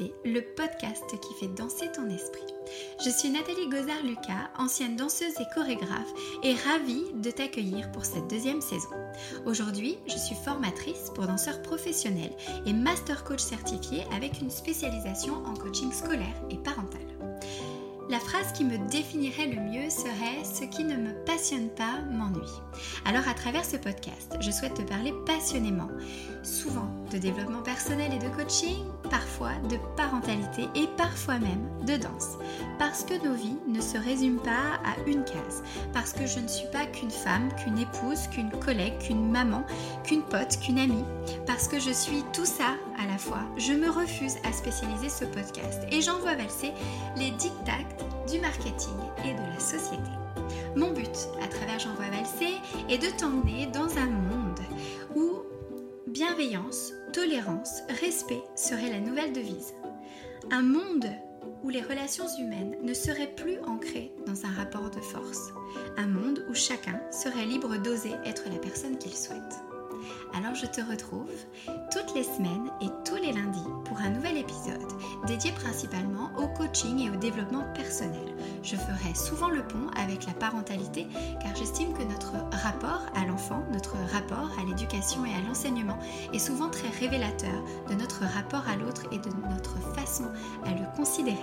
Le podcast qui fait danser ton esprit. Je suis Nathalie Gozard-Lucas, ancienne danseuse et chorégraphe, et ravie de t'accueillir pour cette deuxième saison. Aujourd'hui, je suis formatrice pour danseurs professionnels et master coach certifié avec une spécialisation en coaching scolaire et parental. La phrase qui me définirait le mieux serait ⁇ Ce qui ne me passionne pas m'ennuie ⁇ Alors à travers ce podcast, je souhaite te parler passionnément, souvent de développement personnel et de coaching, parfois de parentalité et parfois même de danse. Parce que nos vies ne se résument pas à une case. Parce que je ne suis pas qu'une femme, qu'une épouse, qu'une collègue, qu'une maman, qu'une pote, qu'une amie. Parce que je suis tout ça à la fois. Je me refuse à spécialiser ce podcast et j'envoie valser les dictats du marketing et de la société. Mon but à travers J'envoie valser est de t'emmener dans un monde où bienveillance, tolérance, respect serait la nouvelle devise. Un monde où les relations humaines ne seraient plus ancrées dans un rapport de force. Un monde où chacun serait libre d'oser être la personne qu'il souhaite. Alors je te retrouve toutes les semaines et tous les lundis pour un nouvel épisode dédié principalement au coaching et au développement personnel. Je ferai souvent le pont avec la parentalité car j'estime que notre rapport à l'enfant, notre rapport à l'éducation et à l'enseignement est souvent très révélateur de notre rapport à l'autre et de notre façon à le considérer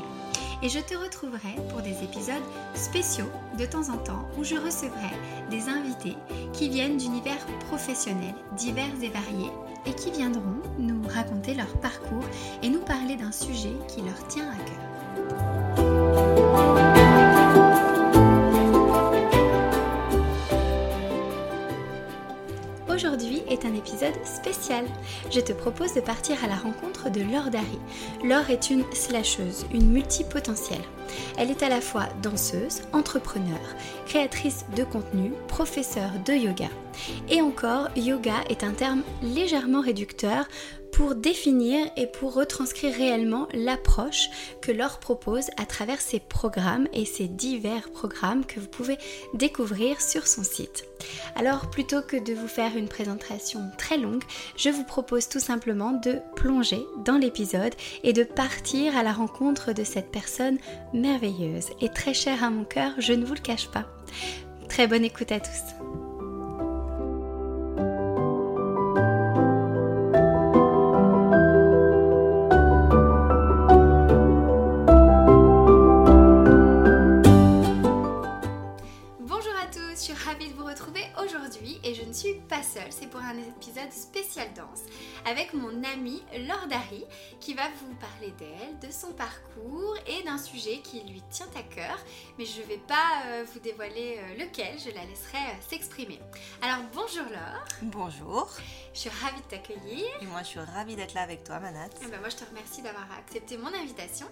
et je te retrouverai pour des épisodes spéciaux de temps en temps où je recevrai des invités qui viennent d'univers professionnels divers et variés et qui viendront nous raconter leur parcours et nous parler d'un sujet qui leur tient à cœur. Est un épisode spécial. Je te propose de partir à la rencontre de Laure Dari. Laure est une slasheuse, une multipotentielle. Elle est à la fois danseuse, entrepreneur, créatrice de contenu, professeure de yoga. Et encore, yoga est un terme légèrement réducteur pour définir et pour retranscrire réellement l'approche que Laure propose à travers ses programmes et ses divers programmes que vous pouvez découvrir sur son site. Alors plutôt que de vous faire une présentation très longue, je vous propose tout simplement de plonger dans l'épisode et de partir à la rencontre de cette personne merveilleuse et très chère à mon cœur, je ne vous le cache pas. Très bonne écoute à tous. Seule, c'est pour un épisode spécial danse avec mon amie Laure Dari qui va vous parler d'elle, de son parcours et d'un sujet qui lui tient à cœur. Mais je ne vais pas euh, vous dévoiler euh, lequel, je la laisserai euh, s'exprimer. Alors bonjour Laure. Bonjour. Je suis ravie de t'accueillir. Et moi je suis ravie d'être là avec toi Manat. Et eh ben, moi je te remercie d'avoir accepté mon invitation.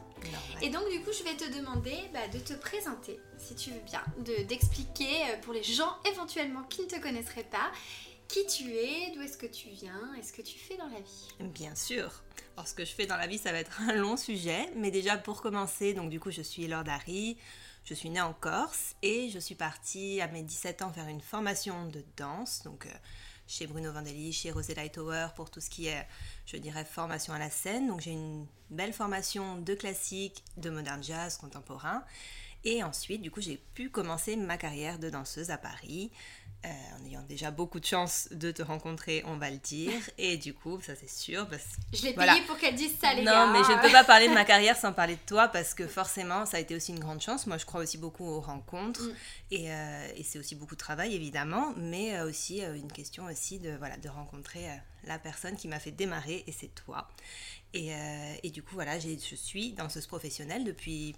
Et donc du coup je vais te demander bah, de te présenter si tu veux bien, d'expliquer pour les gens éventuellement qui ne te connaisseraient pas qui tu es, d'où est-ce que tu viens et ce que tu fais dans la vie. Bien sûr. Alors ce que je fais dans la vie, ça va être un long sujet, mais déjà pour commencer, donc du coup je suis Laure Dari, je suis née en Corse et je suis partie à mes 17 ans faire une formation de danse, donc euh, chez Bruno Vandelli, chez Rosella Tower pour tout ce qui est, je dirais, formation à la scène. Donc j'ai une belle formation de classique, de modern jazz contemporain. Et ensuite, du coup, j'ai pu commencer ma carrière de danseuse à Paris. Euh, en ayant déjà beaucoup de chance de te rencontrer, on va le dire. Et du coup, ça c'est sûr. Parce... Je l'ai payé pour qu'elle dise ça, les non, gars. Non, mais je ne peux pas parler de ma carrière sans parler de toi parce que forcément, ça a été aussi une grande chance. Moi, je crois aussi beaucoup aux rencontres. Mm. Et, euh, et c'est aussi beaucoup de travail, évidemment. Mais euh, aussi une question aussi de, voilà, de rencontrer la personne qui m'a fait démarrer et c'est toi. Et, et, du coup, voilà, je suis danseuse professionnelle depuis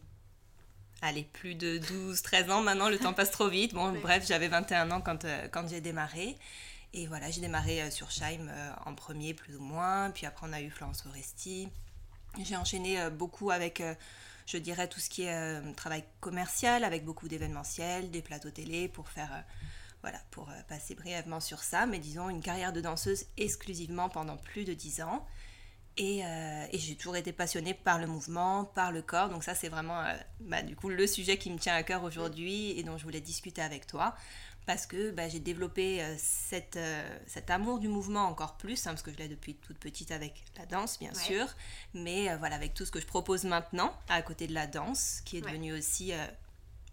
allez, plus de 12, 13 ans maintenant, le temps passe trop vite. Bon, bref, j'avais 21 ans quand, euh, quand j'ai démarré. Et voilà, j'ai démarré euh, sur Scheim euh, en premier, plus ou moins. Puis après, on a eu Florence Foresti. J'ai enchaîné beaucoup avec, je dirais, tout ce qui est travail commercial, avec beaucoup d'événementiels, des plateaux télé pour faire. voilà, pour passer brièvement sur ça, mais disons une carrière de danseuse exclusivement pendant plus de 10 ans. Euh, et, j'ai toujours été passionnée par le mouvement, par le corps. Donc ça, c'est vraiment euh, bah, du coup le sujet qui me tient à cœur aujourd'hui et dont je voulais discuter avec toi. parce que bah, j'ai développé euh, cette, cet amour du mouvement encore plus, hein, parce que je l'ai depuis toute petite avec la danse, bien sûr, mais voilà, avec tout ce que je propose maintenant, à côté de la danse, qui est devenue aussi...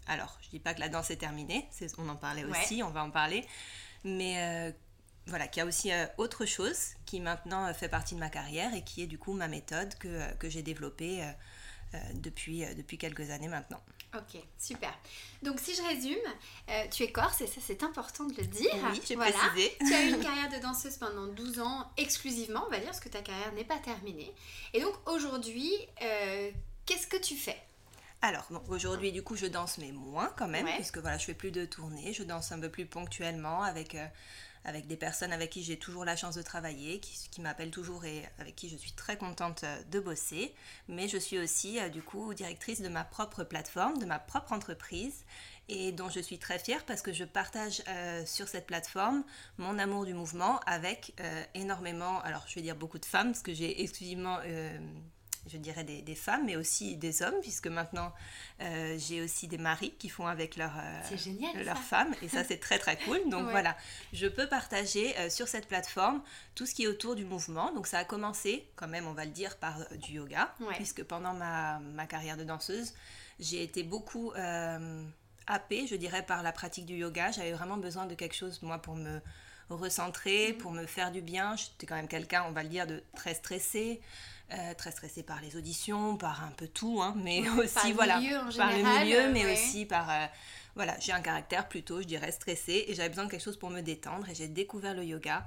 alors, je dis pas que la danse est terminée, on en parlait aussi, on va en parler, mais voilà, qu'il y a aussi autre chose qui maintenant fait partie de ma carrière et qui est du coup ma méthode que, que j'ai développée depuis, depuis quelques années maintenant. Ok, super. Donc si je résume, euh, tu es corse et ça c'est important de le dire. Oui, j'ai précisé. Tu as eu une carrière de danseuse pendant 12 ans exclusivement, on va dire, parce que ta carrière n'est pas terminée. Et donc aujourd'hui, euh, qu'est-ce que tu fais? Alors, bon, aujourd'hui, du coup, je danse, mais moins quand même, puisque voilà, je fais plus de tournées, je danse un peu plus ponctuellement avec euh, avec des personnes avec qui j'ai toujours la chance de travailler, qui, m'appellent toujours et avec qui je suis très contente euh, de bosser. Mais je suis aussi euh, du coup directrice de ma propre plateforme, de ma propre entreprise et dont je suis très fière parce que je partage euh, sur cette plateforme mon amour du mouvement avec énormément, alors je vais dire beaucoup de femmes parce que j'ai exclusivement je dirais des, femmes, mais aussi des hommes, puisque maintenant euh, j'ai aussi des maris qui font avec leur, euh, leurs femmes, et ça c'est très très cool. Donc voilà, je peux partager euh, sur cette plateforme tout ce qui est autour du mouvement. Donc ça a commencé, quand même, on va le dire, par du yoga, puisque pendant ma, ma, carrière de danseuse, j'ai été beaucoup happée, je dirais, par la pratique du yoga. J'avais vraiment besoin de quelque chose, moi, pour me recentrer, mm. pour me faire du bien. J'étais quand même quelqu'un, on va le dire, de très stressé. Euh, très stressée par les auditions, par un peu tout, hein, mais aussi voilà, par le milieu, mais aussi par euh, voilà, j'ai un caractère plutôt, je dirais, stressé et j'avais besoin de quelque chose pour me détendre et j'ai découvert le yoga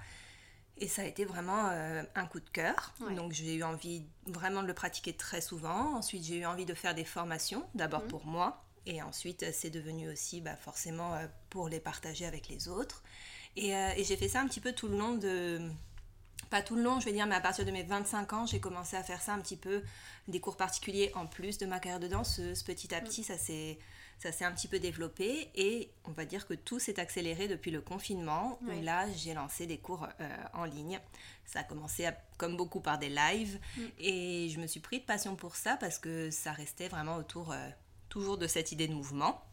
et ça a été vraiment euh, un coup de cœur. Donc j'ai eu envie vraiment de le pratiquer très souvent. Ensuite j'ai eu envie de faire des formations, d'abord mhm. pour moi et ensuite c'est devenu aussi bah, forcément pour les partager avec les autres. Et, et j'ai fait ça un petit peu tout le long de pas tout le long, je vais dire, mais à partir de mes 25 ans, j'ai commencé à faire ça un petit peu, des cours particuliers en plus de ma carrière de danseuse. Petit à petit, mm. ça s'est ça s'est un petit peu développé et on va dire que tout s'est accéléré depuis le confinement où là j'ai lancé des cours euh, en ligne. Ça a commencé comme beaucoup par des lives mm. et je me suis pris de passion pour ça parce que ça restait vraiment autour euh, toujours de cette idée de mouvement.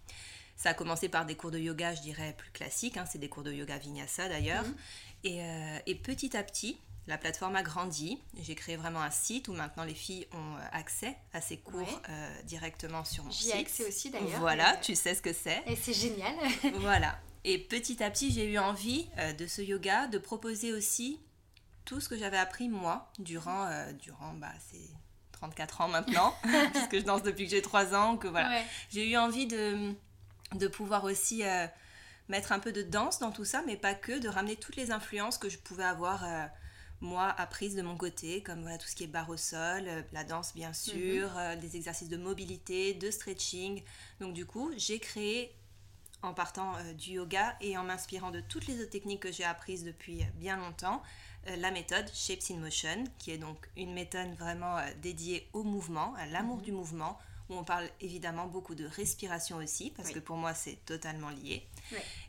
Ça a commencé par des cours de yoga, je dirais, plus classiques. Hein, c'est des cours de yoga vinyasa d'ailleurs. Mm. Et, euh, et, petit à petit, la plateforme a grandi. J'ai créé vraiment un site où maintenant les filles ont euh, accès à ces cours euh, directement sur mon site. J'y ai accès aussi d'ailleurs. Voilà, tu sais ce que c'est. Et c'est génial. voilà. Et petit à petit, j'ai eu envie euh, de ce yoga de proposer aussi tout ce que j'avais appris moi durant, durant bah, ces 34 ans maintenant, puisque je danse depuis que j'ai 3 ans. Que voilà. J'ai eu envie de, de pouvoir aussi mettre un peu de danse dans tout ça, mais pas que, de ramener toutes les influences que je pouvais avoir moi apprise de mon côté, comme voilà, tout ce qui est barre au sol, euh, la danse bien sûr, mhm. euh, des exercices de mobilité, de stretching. Donc du coup, j'ai créé en partant euh, du yoga et en m'inspirant de toutes les autres techniques que j'ai apprises depuis bien longtemps, la méthode Shapes in Motion, qui est donc une méthode vraiment dédiée au mouvement, à l'amour mhm. du mouvement, où on parle évidemment beaucoup de respiration aussi, parce que pour moi c'est totalement lié,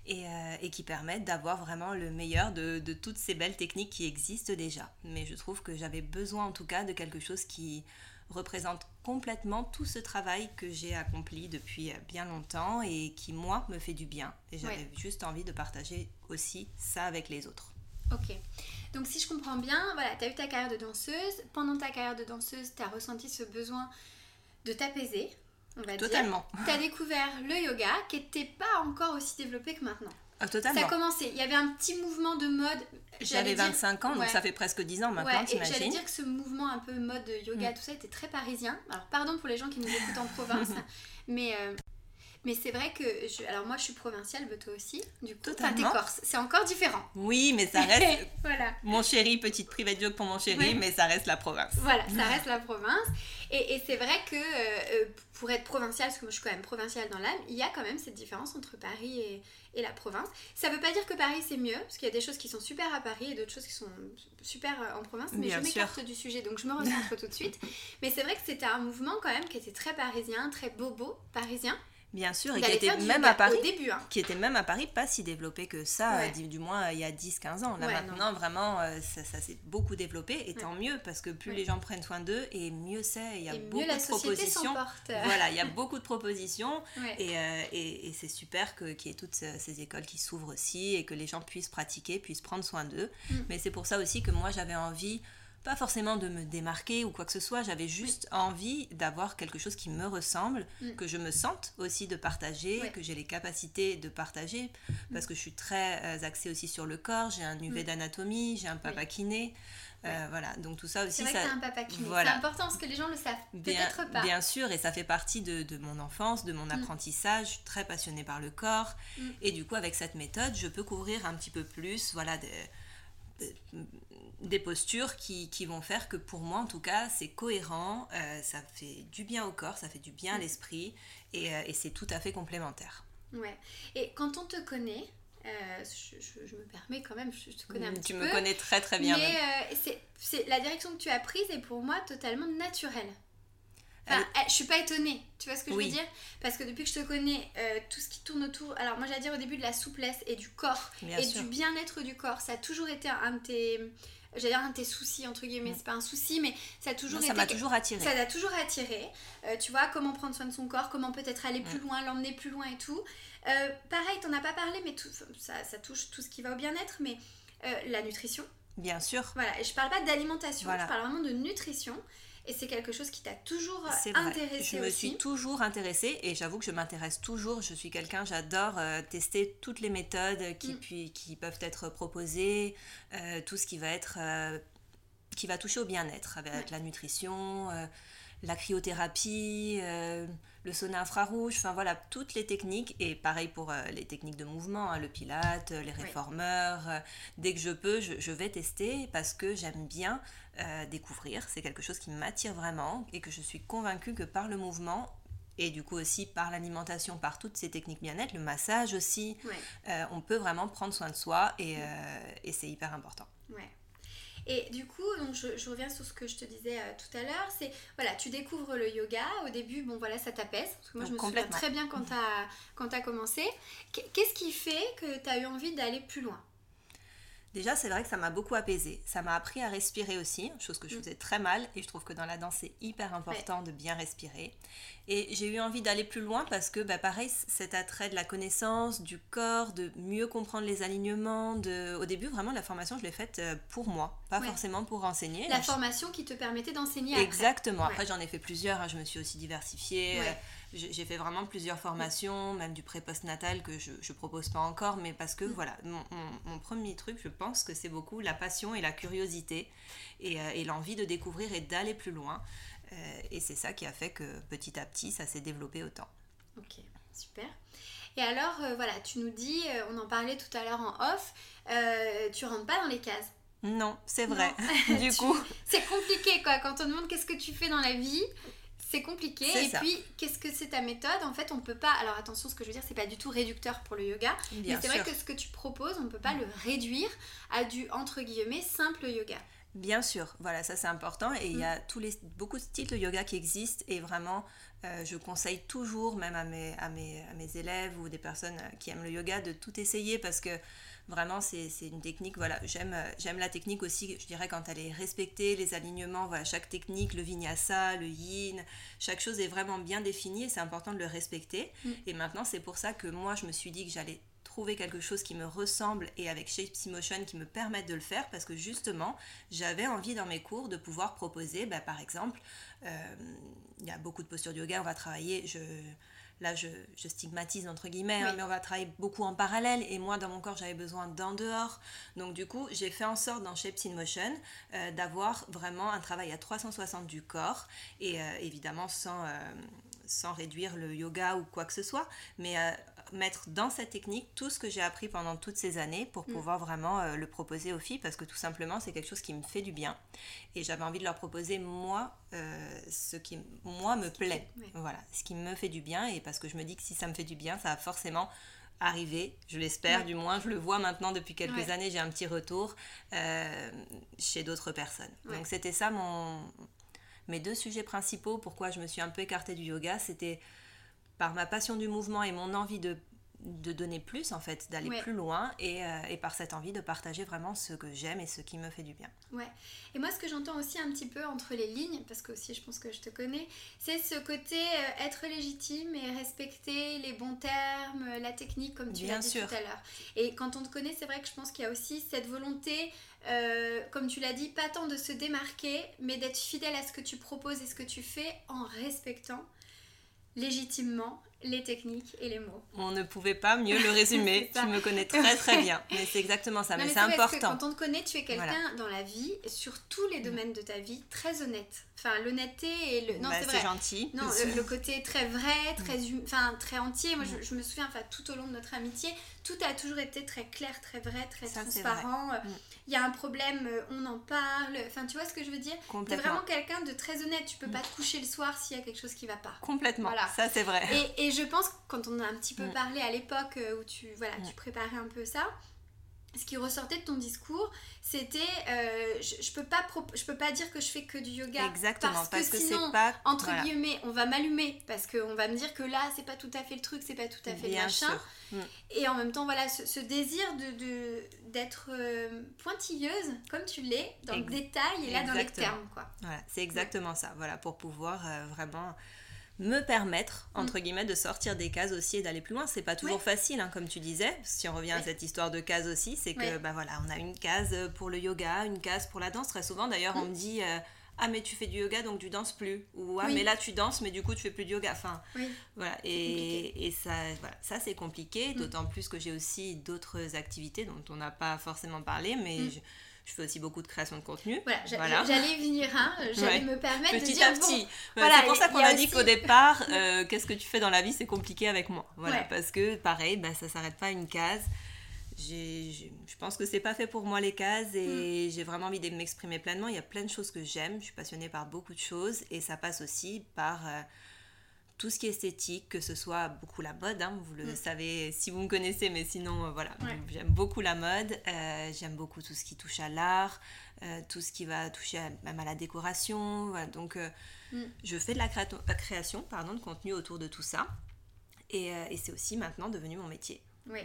euh, et, qui permettent d'avoir vraiment le meilleur de, toutes ces belles techniques qui existent déjà. Mais je trouve que j'avais besoin en tout cas de quelque chose qui représente complètement tout ce travail que j'ai accompli depuis bien longtemps et qui moi me fait du bien. Et j'avais juste envie de partager aussi ça avec les autres. Ok. Donc si je comprends bien, voilà, tu as eu ta carrière de danseuse. Pendant ta carrière de danseuse, tu as ressenti ce besoin de t'apaiser, on va Totalement. dire. Tu as découvert le yoga qui n'était pas encore aussi développé que maintenant. Ah, totalement. Ça a commencé, il y avait un petit mouvement de mode. J'avais 25 ans, donc ça fait presque 10 ans maintenant, ouais, J'allais dire que ce mouvement un peu mode yoga, mm. tout ça, était très parisien. Alors, pardon pour les gens qui nous écoutent en province, mais euh, mais c'est vrai que, je, alors moi je suis provinciale, mais toi aussi, du coup, enfin t'es corse, c'est encore différent. Oui, mais ça reste, voilà. mon chéri, petite private joke pour mon chéri, mais ça reste la province. Voilà, ça reste la province. Et, et c'est vrai que euh, pour être provinciale, parce que moi je suis quand même provinciale dans l'âme, il y a quand même cette différence entre Paris et, et la province. Ça veut pas dire que Paris c'est mieux, parce qu'il y a des choses qui sont super à Paris et d'autres choses qui sont super euh, en province, mais je m'écarte du sujet, donc je me recentre tout de suite. Mais c'est vrai que c'était un mouvement quand même qui était très parisien, très bobo parisien. Bien sûr, et qui était même à Paris. début, hein. Qui était même à Paris pas si développé que ça, du, moins il y a 10-15 ans. Là maintenant, vraiment, ça, ça s'est beaucoup développé, et tant mieux, parce que plus les gens prennent soin d'eux, et mieux c'est. Il y a beaucoup de propositions. Voilà, il y a beaucoup de propositions, et, et, c'est super qu'il y ait toutes ces écoles qui s'ouvrent aussi, et que les gens puissent pratiquer, puissent prendre soin d'eux. Mm. Mais c'est pour ça aussi que moi j'avais envie pas forcément de me démarquer ou quoi que ce soit, j'avais juste envie d'avoir quelque chose qui me ressemble, mm. que je me sente aussi de partager, que j'ai les capacités de partager, mm. parce que je suis très euh, axée aussi sur le corps, j'ai un UV d'anatomie, j'ai un papa kiné. Euh, voilà, donc tout ça aussi. C'est vrai ça... que un papa kiné. C'est important parce que les gens le savent peut-être pas. Bien sûr, et ça fait partie de, de mon enfance, de mon apprentissage. Je suis très passionnée par le corps. Et du coup, avec cette méthode, je peux couvrir un petit peu plus, voilà, des postures qui, qui, vont faire que pour moi en tout cas c'est cohérent, euh, ça fait du bien au corps, ça fait du bien à mm. l'esprit et, euh, et c'est tout à fait complémentaire. Ouais. Et quand on te connaît, euh, je, je, me permets quand même, je te connais un mm, petit peu. Tu me connais très très bien. Mais c'est la direction que tu as prise est pour moi totalement naturelle. Enfin, je suis pas étonnée, tu vois ce que je veux dire? Parce que depuis que je te connais, euh, tout ce qui tourne autour. Alors, moi, j'allais dire au début de la souplesse et du corps et du bien-être du corps, ça a toujours été un de tes. J'allais dire un de tes soucis, entre guillemets, mm. c'est pas un souci, mais ça a toujours été. Ça m'a toujours attiré. Ça t'a toujours attiré. Euh, tu vois, comment prendre soin de son corps, comment peut-être aller plus mm. loin, l'emmener plus loin et tout. Euh, pareil, t'en as pas parlé, mais tout, ça, ça, touche tout ce qui va au bien-être, mais la nutrition. Bien sûr. Voilà, et je parle pas d'alimentation, je parle vraiment de nutrition. Et c'est quelque chose qui t'a toujours intéressé Je me suis toujours intéressée et j'avoue que je m'intéresse toujours. Je suis quelqu'un, j'adore euh, tester toutes les méthodes qui, mm. puis, qui peuvent être proposées, euh, tout ce qui va être euh, qui va toucher au bien-être avec la nutrition, la cryothérapie, le sauna infrarouge, enfin voilà, toutes les techniques, et pareil pour euh, les techniques de mouvement, hein, le pilate, les réformeurs, euh, dès que je peux, je, vais tester parce que j'aime bien euh, découvrir, c'est quelque chose qui m'attire vraiment et que je suis convaincue que par le mouvement, et du coup aussi par l'alimentation, par toutes ces techniques bien-être, le massage aussi, on peut vraiment prendre soin de soi et, et c'est hyper important. Ouais. Et du coup, donc je, reviens sur ce que je te disais euh, tout à l'heure, c'est voilà, tu découvres le yoga. Au début, bon voilà, ça t'apaise. Parce que moi, je me souviens très bien quand tu as, quand as commencé. Qu'est-ce qui fait que tu as eu envie d'aller plus loin? Déjà, c'est vrai que ça m'a beaucoup apaisé. Ça m'a appris à respirer aussi, chose que je mm. faisais très mal. Et je trouve que dans la danse, c'est hyper important de bien respirer. Et j'ai eu envie d'aller plus loin parce que, bah, pareil, cet attrait de la connaissance, du corps, de mieux comprendre les alignements. De... Au début, vraiment, la formation, je l'ai faite euh, pour moi, pas forcément pour enseigner. La formation qui te permettait d'enseigner Exactement. Après, j'en ai fait plusieurs. Hein. Je me suis aussi diversifiée. Euh, j'ai fait vraiment plusieurs formations, même du pré-post-natal que je ne propose pas encore, mais parce que mm. voilà, mon, premier truc, je pense que c'est beaucoup la passion et la curiosité et, euh, et l'envie de découvrir et d'aller plus loin. Euh, et c'est ça qui a fait que petit à petit, ça s'est développé autant. Ok, super. Et alors, euh, voilà, tu nous dis, on en parlait tout à l'heure en off, tu rentres pas dans les cases. Non, c'est vrai. du coup, c'est compliqué quoi. Quand on demande qu'est-ce que tu fais dans la vie, c'est compliqué. Et puis, qu'est-ce que c'est ta méthode? En fait, on peut pas. Alors attention, ce que je veux dire, c'est pas du tout réducteur pour le yoga. mais c'est vrai que ce que tu proposes, on peut pas le réduire à du entre guillemets simple yoga. Bien sûr, voilà, ça c'est important. Et il y a mm. tous les, beaucoup de styles de yoga qui existent. Et vraiment, euh, je conseille toujours, même à mes, à, mes, à mes élèves ou des personnes qui aiment le yoga, de tout essayer parce que Vraiment, c'est une technique, voilà, j'aime la technique aussi, je dirais, quand elle est respectée, les alignements, voilà, chaque technique, le vinyasa, le yin, chaque chose est vraiment bien définie et c'est important de le respecter. Mm. Et maintenant, c'est pour ça que moi, je me suis dit que j'allais trouver quelque chose qui me ressemble et avec Shape Motion qui me permette de le faire parce que justement j'avais envie dans mes cours de pouvoir proposer bah, par exemple euh, il y a beaucoup de postures de yoga on va travailler je là je, stigmatise entre guillemets, hein, mais on va travailler beaucoup en parallèle. Et moi dans mon corps j'avais besoin d'en dehors. Donc du coup j'ai fait en sorte dans Shapes in Motion euh, d'avoir vraiment un travail à 360 du corps. Et euh, évidemment sans, euh, sans réduire le yoga ou quoi que ce soit, mais mettre dans cette technique tout ce que j'ai appris pendant toutes ces années pour mm. pouvoir vraiment euh, le proposer aux filles parce que tout simplement c'est quelque chose qui me fait du bien. Et j'avais envie de leur proposer moi euh, ce qui moi me plaît. voilà ce qui me fait du bien et parce que je me dis que si ça me fait du bien ça va forcément arriver, je l'espère du moins, je le vois maintenant depuis quelques années, j'ai un petit retour euh, chez d'autres personnes. Donc c'était ça mon mes deux sujets principaux, pourquoi je me suis un peu écartée du yoga, c'était par ma passion du mouvement et mon envie de de donner plus en fait, d'aller plus loin et, euh, et, par cette envie de partager vraiment ce que j'aime et ce qui me fait du bien. Ouais. Et moi ce que j'entends aussi un petit peu entre les lignes, parce que aussi je pense que je te connais, c'est ce côté euh, être légitime et respecter les bons termes, la technique comme tu l'as dit tout à l'heure. Et quand on te connaît, c'est vrai que je pense qu'il y a aussi cette volonté, euh, comme tu l'as dit, pas tant de se démarquer, mais d'être fidèle à ce que tu proposes et ce que tu fais en respectant légitimement les techniques et les mots. On ne pouvait pas mieux le résumer. tu me connais très très bien. Mais c'est exactement ça. mais, c'est important. Que quand on te connaît, tu es quelqu'un dans la vie, sur tous les domaines de ta vie, très honnête. Enfin, l'honnêteté et le. Non, bah, c'est gentil. Non, le, côté très vrai, très, hum, enfin, très entier. Moi, je, me souviens, enfin, tout au long de notre amitié, tout a toujours été très clair, très vrai, très transparent. Hum. Il y a un problème, euh, on en parle. Enfin, tu vois ce que je veux dire? Tu es vraiment quelqu'un de très honnête. Tu peux pas te coucher le soir s'il y a quelque chose qui va pas. Complètement. Voilà. Ça, c'est vrai. Et, et je pense, quand on a un petit peu mm. parlé à l'époque euh, où tu, voilà, tu préparais un peu ça, ce qui ressortait de ton discours, c'était euh, je, je, peux pas je peux pas dire que je fais que du yoga. Exactement parce, que, sinon pas entre guillemets on va m'allumer parce qu'on va me dire que là c'est pas tout à fait le truc c'est pas tout à fait le machin. mm. et en même temps voilà ce, désir de d'être euh, pointilleuse comme tu l'es dans le détail et là dans les termes quoi. Voilà c'est exactement ça. Voilà pour pouvoir vraiment me permettre, entre mm. guillemets, de sortir des cases aussi et d'aller plus loin. C'est pas toujours facile, hein, comme tu disais. Si on revient à cette histoire de cases aussi, c'est que, bah voilà, on a une case pour le yoga, une case pour la danse. Très souvent, d'ailleurs, on mm. me dit. Euh, ah mais tu fais du yoga donc tu danses plus ou ah mais là tu danses mais du coup tu fais plus de yoga enfin voilà et, et, ça voilà, ça c'est compliqué mm. d'autant plus que j'ai aussi d'autres activités dont on n'a pas forcément parlé mais je, je fais aussi beaucoup de création de contenu. Voilà, j'allais venir, hein, j'allais me permettre petit de dire, à petit. voilà, c'est pour ça qu'on a, dit qu'au départ, euh, qu'est-ce que tu fais dans la vie, c'est compliqué avec moi. Voilà, parce que pareil, bah, ça s'arrête pas à une case. je pense que c'est pas fait pour moi les cases et mm. j'ai vraiment envie de m'exprimer pleinement. Il y a plein de choses que j'aime, je suis passionnée par beaucoup de choses et ça passe aussi par euh, tout ce qui est esthétique, que ce soit beaucoup la mode, hein, vous le mm. savez si vous me connaissez, mais sinon, euh, voilà, j'aime beaucoup la mode, euh, j'aime beaucoup tout ce qui touche à l'art, euh, tout ce qui va toucher même à la décoration, donc mm. je fais de la, création pardon, de contenu autour de tout ça, et, et c'est aussi maintenant devenu mon métier. Oui.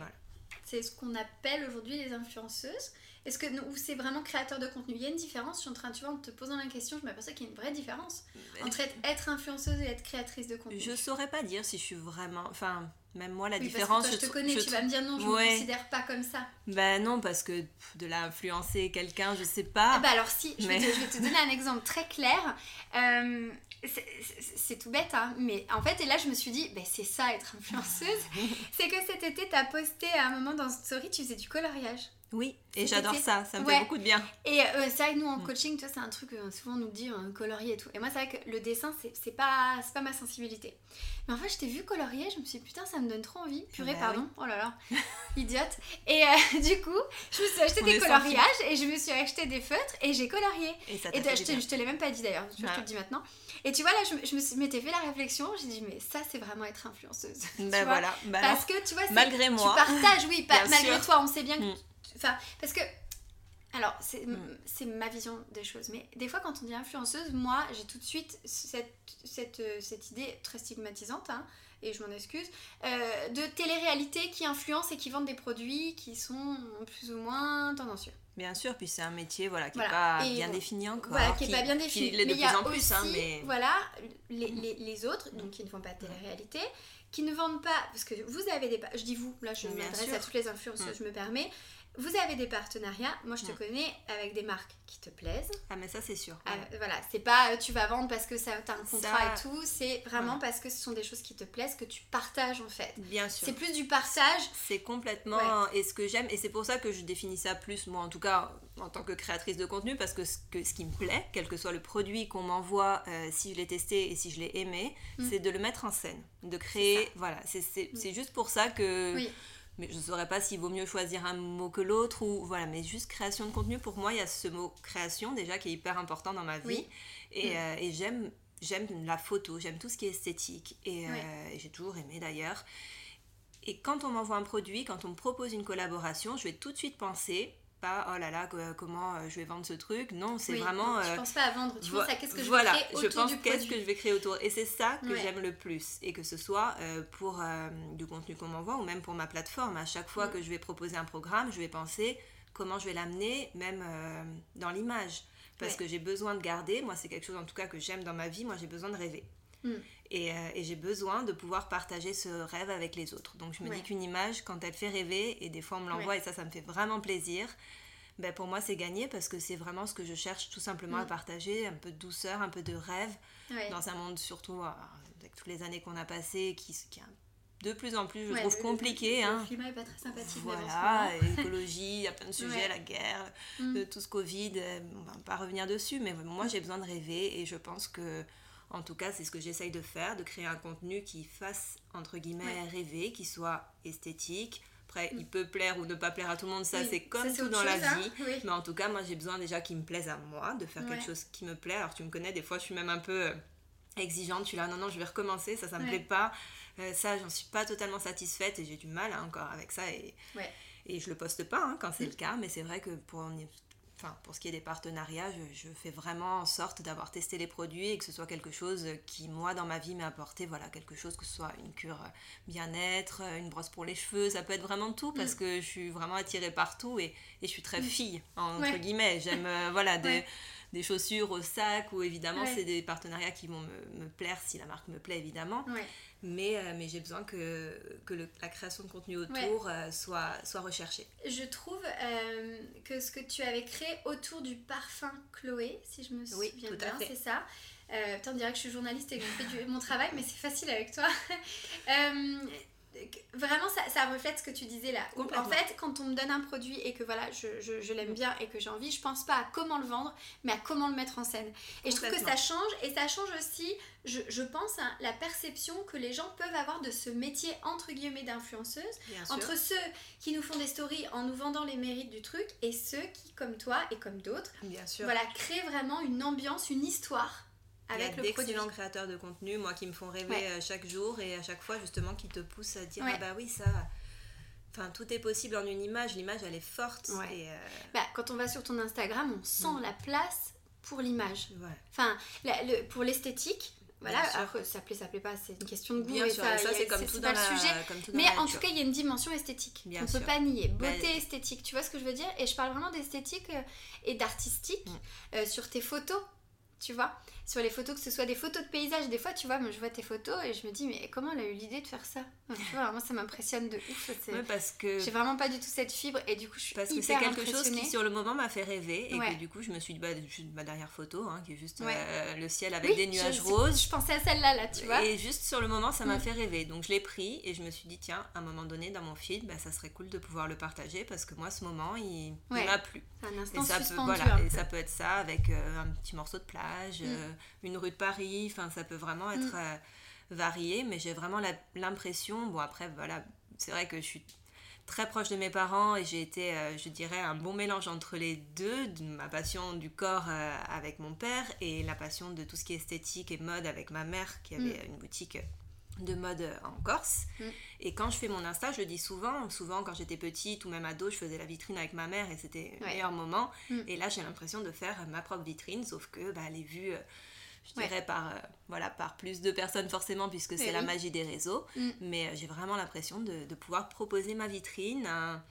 C'est ce qu'on appelle aujourd'hui les influenceuses. Est-ce que ou c'est vraiment créateur de contenu? Il y a une différence. Je suis en train, tu vois, en te posant la question, je m'aperçois qu'il y a une vraie différence entre être, influenceuse et être créatrice de contenu. Je saurais pas dire si je suis vraiment, enfin, même moi la différence. Parce que je te connais, tu vas me dire non, je ne me considère pas comme ça. Ben non, parce que de l'influencer quelqu'un, je sais pas. Ah bah alors si, je, vais te, donner un exemple très clair. Euh, c'est tout bête, hein, mais en fait, et là je me suis dit, ben, c'est ça être influenceuse. c'est que cet été, tu as posté à un moment dans une story, tu faisais du coloriage. Oui, et j'adore ça, ça me fait beaucoup de bien. Et euh, c'est vrai que nous en mm. coaching, c'est un truc, euh, souvent on nous dit euh, colorier et tout. Et moi, c'est vrai que le dessin, c'est pas, pas ma sensibilité. Mais en fait, je t'ai vu colorier, je me suis dit putain, ça me donne trop envie. Purée, bah pardon, oh là là, idiote. Et du coup, je me suis acheté des coloriages et je me suis acheté des feutres et j'ai colorié. Et, ça et je, te, je te l'ai même pas dit d'ailleurs, je te le dis maintenant. Et tu vois, là, je, je me m'étais fait la réflexion, j'ai dit, mais ça, c'est vraiment être influenceuse. Ben voilà. Bah Parce que tu vois, malgré moi. Tu partages, oui, malgré toi, on sait bien que. Mm. Enfin, parce que alors, mm. c'est ma vision des choses. Mais des fois, quand on dit influenceuse, moi, j'ai tout de suite cette, cette, euh, cette idée très stigmatisante, hein, et je m'en excuse, euh, de télé-réalité qui influence et qui vendent des produits qui sont plus ou moins tendancieux. Bien sûr, puis c'est un métier voilà, qui n'est pas bien défini encore. Voilà, qui n'est pas bien défini. mais il y a plus, hein, aussi, mais... voilà, les, les, les, autres, donc qui ne font pas de télé-réalité, qui ne vendent pas, parce que vous avez des... Je dis vous, là je m'adresse à toutes les influenceuses, mm. je me permets, vous avez des partenariats, moi je te connais, avec des marques qui te plaisent. Ah mais ça c'est sûr. Ah, voilà, c'est pas euh, tu vas vendre parce que ça as un contrat et tout, c'est vraiment parce que ce sont des choses qui te plaisent, que tu partages en fait. Bien sûr. C'est plus du partage. C'est complètement et ce que j'aime et c'est pour ça que je définis ça plus moi en tout cas en tant que créatrice de contenu parce que ce, que, ce qui me plaît, quel que soit le produit qu'on m'envoie, euh, si je l'ai testé et si je l'ai aimé, mm. c'est de le mettre en scène, de créer, voilà, c'est mm. juste pour ça que... Oui mais je ne saurais pas s'il vaut mieux choisir un mot que l'autre ou voilà mais juste création de contenu. Pour moi il y a ce mot création déjà qui est hyper important dans ma vie. Et, mm. euh, et j'aime j'aime la photo j'aime tout ce qui est esthétique. Et, euh, et j'ai toujours aimé d'ailleurs. Et quand on m'envoie un produit quand on me propose une collaboration je vais tout de suite penser pas oh là là comment euh, je vais vendre ce truc. Non c'est vraiment je pense pas à vendre tu penses à qu'est-ce que je voilà, vais créer autour je pense qu'est-ce que je vais créer autour. Et c'est ça que j'aime le plus. Et que ce soit pour du contenu qu'on m'envoie ou même pour ma plateforme. À chaque fois mm. que je vais proposer un programme je vais penser comment je vais l'amener même dans l'image. Parce que j'ai besoin de garder. Moi c'est quelque chose en tout cas que j'aime dans ma vie. Moi j'ai besoin de rêver mm. Euh, et, j'ai besoin de pouvoir partager ce rêve avec les autres. Donc je me dis qu'une image, quand elle fait rêver, et des fois on me l'envoie et ça, ça me fait vraiment plaisir, ben pour moi c'est gagné parce que c'est vraiment ce que je cherche tout simplement à mm. partager, un peu de douceur, un peu de rêve, dans un monde surtout euh, avec toutes les années qu'on a passées, qui, qui de plus en plus, je trouve compliqué. Le, hein. le, climat est pas très sympathique. Voilà, l'écologie, il y a plein de sujets, la guerre, mm. tout ce Covid, euh, on va pas revenir dessus, mais moi j'ai besoin de rêver et je pense que en tout cas, c'est ce que j'essaye de faire, de créer un contenu qui fasse, entre guillemets, rêver, qui soit esthétique. Après, il peut plaire ou ne pas plaire à tout le monde, ça c'est comme tout dans la hein. vie. Mais en tout cas, moi j'ai besoin déjà qu'il me plaise à moi, de faire quelque chose qui me plaît. Alors tu me connais, des fois je suis même un peu euh, exigeante, suis là, non, non, je vais recommencer, ça, ça me plaît pas. Euh, ça, j'en suis pas totalement satisfaite et j'ai du mal hein, encore avec ça. Et, et je le poste pas hein, quand c'est mm. le cas, mais c'est vrai que pour enfin, pour ce qui est des partenariats, je, fais vraiment en sorte d'avoir testé les produits et que ce soit quelque chose qui, moi, dans ma vie, m'a apporté, voilà, quelque chose que ce soit une cure bien-être, une brosse pour les cheveux, ça peut être vraiment tout parce mm. que je suis vraiment attirée partout et, et je suis très mm. fille, entre guillemets. J'aime, euh, voilà, des, des, chaussures au sac ou évidemment, c'est des partenariats qui vont me, me, plaire si la marque me plaît, évidemment mais, euh, mais j'ai besoin que, que la création de contenu autour euh, soit, soit recherchée. Je trouve euh, que ce que tu avais créé autour du parfum Chloé, si je me souviens bien, c'est ça. Euh, on dirait que je suis journaliste et que je fais mon travail, mais c'est facile avec toi. vraiment ça, ça, reflète ce que tu disais là. En fait, quand on me donne un produit et que voilà, je, je, je l'aime bien et que j'ai envie, je pense pas à comment le vendre, mais à comment le mettre en scène. Et je trouve que ça change et ça change aussi, je, je pense, hein, la perception que les gens peuvent avoir de ce métier entre guillemets d'influenceuse, entre ceux qui nous font des stories en nous vendant les mérites du truc et ceux qui, comme toi et comme d'autres, voilà, créent vraiment une ambiance, une histoire avec a d'excellents créateurs de contenu, moi, qui me font rêver euh, chaque jour et à chaque fois, justement, qui te poussent à dire Ah bah oui, ça. Enfin, tout est possible en une image. L'image, elle est forte. Et euh, bah, quand on va sur ton Instagram, on sent mm. la place pour l'image. Enfin, le, pour l'esthétique. Voilà, après, ça plaît, ça plaît pas, c'est une question de goût. Bien sûr, ça, c'est comme tout dans le sujet. mais en tout cas, il y a une dimension esthétique. Bien on ne peut pas nier. Bah, Beauté esthétique, tu vois ce que je veux dire? Et je parle vraiment d'esthétique euh, et d'artistique sur tes photos tu vois? Sur les photos que ce soit des photos de paysages. Des fois tu vois je vois tes photos et je me dis mais comment elle a eu l'idée de faire ça? Tu vois moi ça m'impressionne de ouf parce que j'ai vraiment pas du tout cette fibre et du coup je suis parce que c'est quelque chose qui sur le moment m'a fait rêver et que du coup je me suis dit bah, ma dernière photo hein, qui est juste euh, le ciel avec des nuages roses. je pensais à celle-là là tu vois. Et juste sur le moment ça m'a mm. fait rêver. Donc je l'ai pris et je me suis dit tiens à un moment donné dans mon feed bah, ça serait cool de pouvoir le partager parce que moi ce moment il m'a plu. Un instant et ça peut voilà et ça peut être ça avec euh, un petit morceau de plage mm. euh, une rue de Paris, enfin ça peut vraiment être mm. euh, varié, mais j'ai vraiment l'impression, bon après voilà, c'est vrai que je suis très proche de mes parents et j'ai été, euh, je dirais, un bon mélange entre les deux, ma passion du corps euh, avec mon père et la passion de tout ce qui est esthétique et mode avec ma mère qui avait mm. une boutique de mode en Corse. Mm. Et quand je fais mon Insta, je le dis souvent, souvent quand j'étais petite ou même ado, je faisais la vitrine avec ma mère et c'était le meilleur moment. Et là, j'ai l'impression de faire ma propre vitrine, sauf que bah, elle est vue je dirais par, euh, voilà, par plus de personnes forcément, puisque c'est la magie des réseaux. Mm. Mais euh, j'ai vraiment l'impression de, de, pouvoir proposer ma vitrine, un,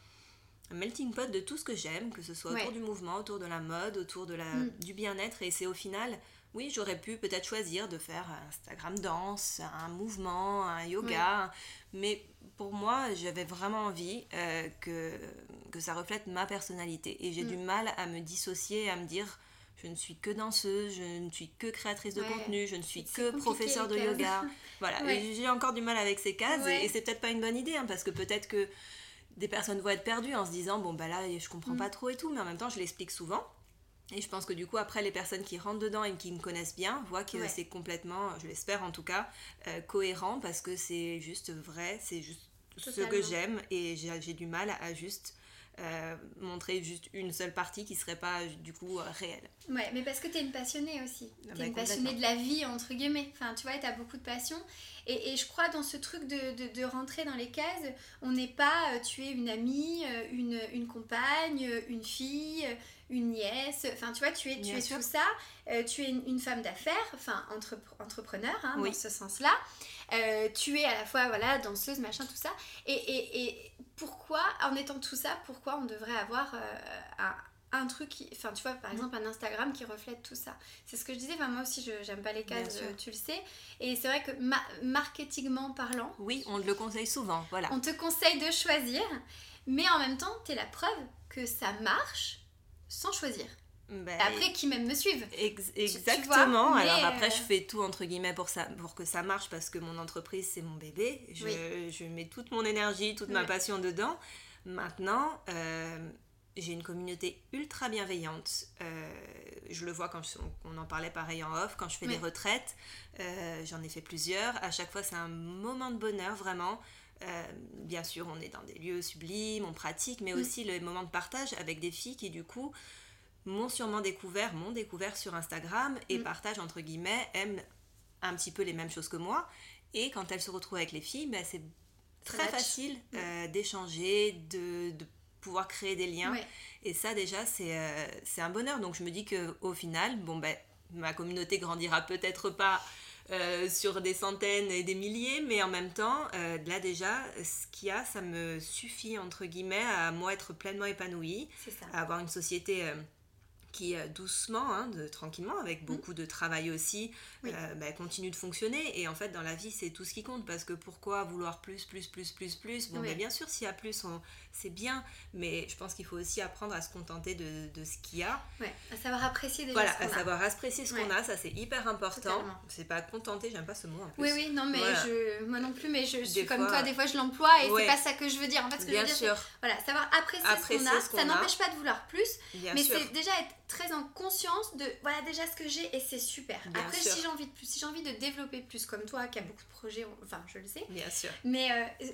melting pot de tout ce que j'aime, que ce soit autour du mouvement, autour de la mode, autour de la, mm. du bien-être. Et c'est au final, oui, j'aurais pu peut-être choisir de faire un Instagram danse, un mouvement, un yoga. Mais pour moi, j'avais vraiment envie euh, que, que ça reflète ma personnalité. Et j'ai mm. du mal à me dissocier, à me dire je ne suis que danseuse, je ne suis que créatrice de contenu, je ne suis que professeur de yoga. voilà, j'ai encore du mal avec ces cases et, c'est peut-être pas une bonne idée hein, parce que peut-être que des personnes vont être perdues en se disant bon bah là je comprends mm. pas trop et tout, mais en même temps je l'explique souvent. Et je pense que du coup, après, les personnes qui rentrent dedans et qui me connaissent bien voient que c'est complètement, je l'espère en tout cas, euh, cohérent parce que c'est juste vrai, c'est juste ce que j'aime et j'ai du mal à juste euh, montrer juste une seule partie qui serait pas du coup réelle. Ouais, mais parce que tu es une passionnée aussi. Ah tu es bah, une passionnée de la vie, entre guillemets. Enfin, tu vois, tu as beaucoup de passion. Et, et, je crois dans ce truc de, de, de rentrer dans les cases, on n'est pas, euh, tu es une amie, euh, une, une, compagne, une fille, une nièce. Enfin, tu vois, tu es, tu es tout ça. tu es une, femme d'affaires, enfin, entrepreneur, hein, dans ce sens-là. tu es à la fois, voilà, danseuse, machin, tout ça. Et, et, et pourquoi, en étant tout ça, pourquoi on devrait avoir un un truc qui, enfin tu vois par exemple un Instagram qui reflète tout ça? C'est ce que je disais enfin moi aussi je j'aime pas les cases tu le sais et c'est vrai que marketingment parlant oui on le conseille souvent voilà on te conseille de choisir mais en même temps tu es la preuve que ça marche sans choisir. Ben, après qui même me suivent exactement. alors après je euh, fais tout entre guillemets pour ça pour que ça marche parce que mon entreprise c'est mon bébé. Je, je, mets toute mon énergie toute ma passion dedans. Maintenant euh, j'ai une communauté ultra bienveillante. Euh, je le vois quand on en parlait pareil en off, quand je fais des retraites, j'en ai fait plusieurs. À chaque fois, c'est un moment de bonheur, vraiment. Euh, bien sûr, on est dans des lieux sublimes, on pratique, mais mm. aussi le moment de partage avec des filles qui, du coup, m'ont sûrement découvert, m'ont découvert sur Instagram et mm. partagent, entre guillemets, aiment un petit peu les mêmes choses que moi. Et quand elles se retrouvent avec les filles, ben, c'est très facile mm. d'échanger, de, de pouvoir créer des liens. Et ça, déjà, euh, c'est un bonheur. Donc, je me dis qu'au final, bon, ben, ma communauté grandira peut-être pas euh, sur des centaines et des milliers, mais en même temps, euh, là déjà, ce qu'il y a, ça me suffit, entre guillemets, à moi être pleinement épanouie, à avoir une société qui euh, doucement, hein, de, tranquillement, avec mm. beaucoup de travail aussi, euh, bah, continue de fonctionner. Et en fait, dans la vie, c'est tout ce qui compte. Parce que pourquoi vouloir plus, plus, plus, plus, plus? Bon, bien sûr, s'il y a plus, c'est bien. Mais je pense qu'il faut aussi apprendre à se contenter de, de ce qu'il y a. Ouais, à savoir apprécier déjà Voilà, à savoir apprécier ce qu'on a. Ça, c'est hyper important. C'est pas contenter, j'aime pas ce mot en plus. Oui, oui, non, mais je, moi non plus, mais je, suis comme toi, des fois, je l'emploie et c'est pas ça que je veux dire. En fait, ce que je veux dire, sûr. voilà, savoir apprécier, ce qu'on a. ça n'empêche pas de vouloir plus. mais c'est déjà être très en conscience de voilà déjà ce que j'ai et c'est super. Après si j'ai envie de plus, si j'ai envie de développer plus comme toi qui a beaucoup de projets, enfin je le sais. Bien sûr. Mais euh,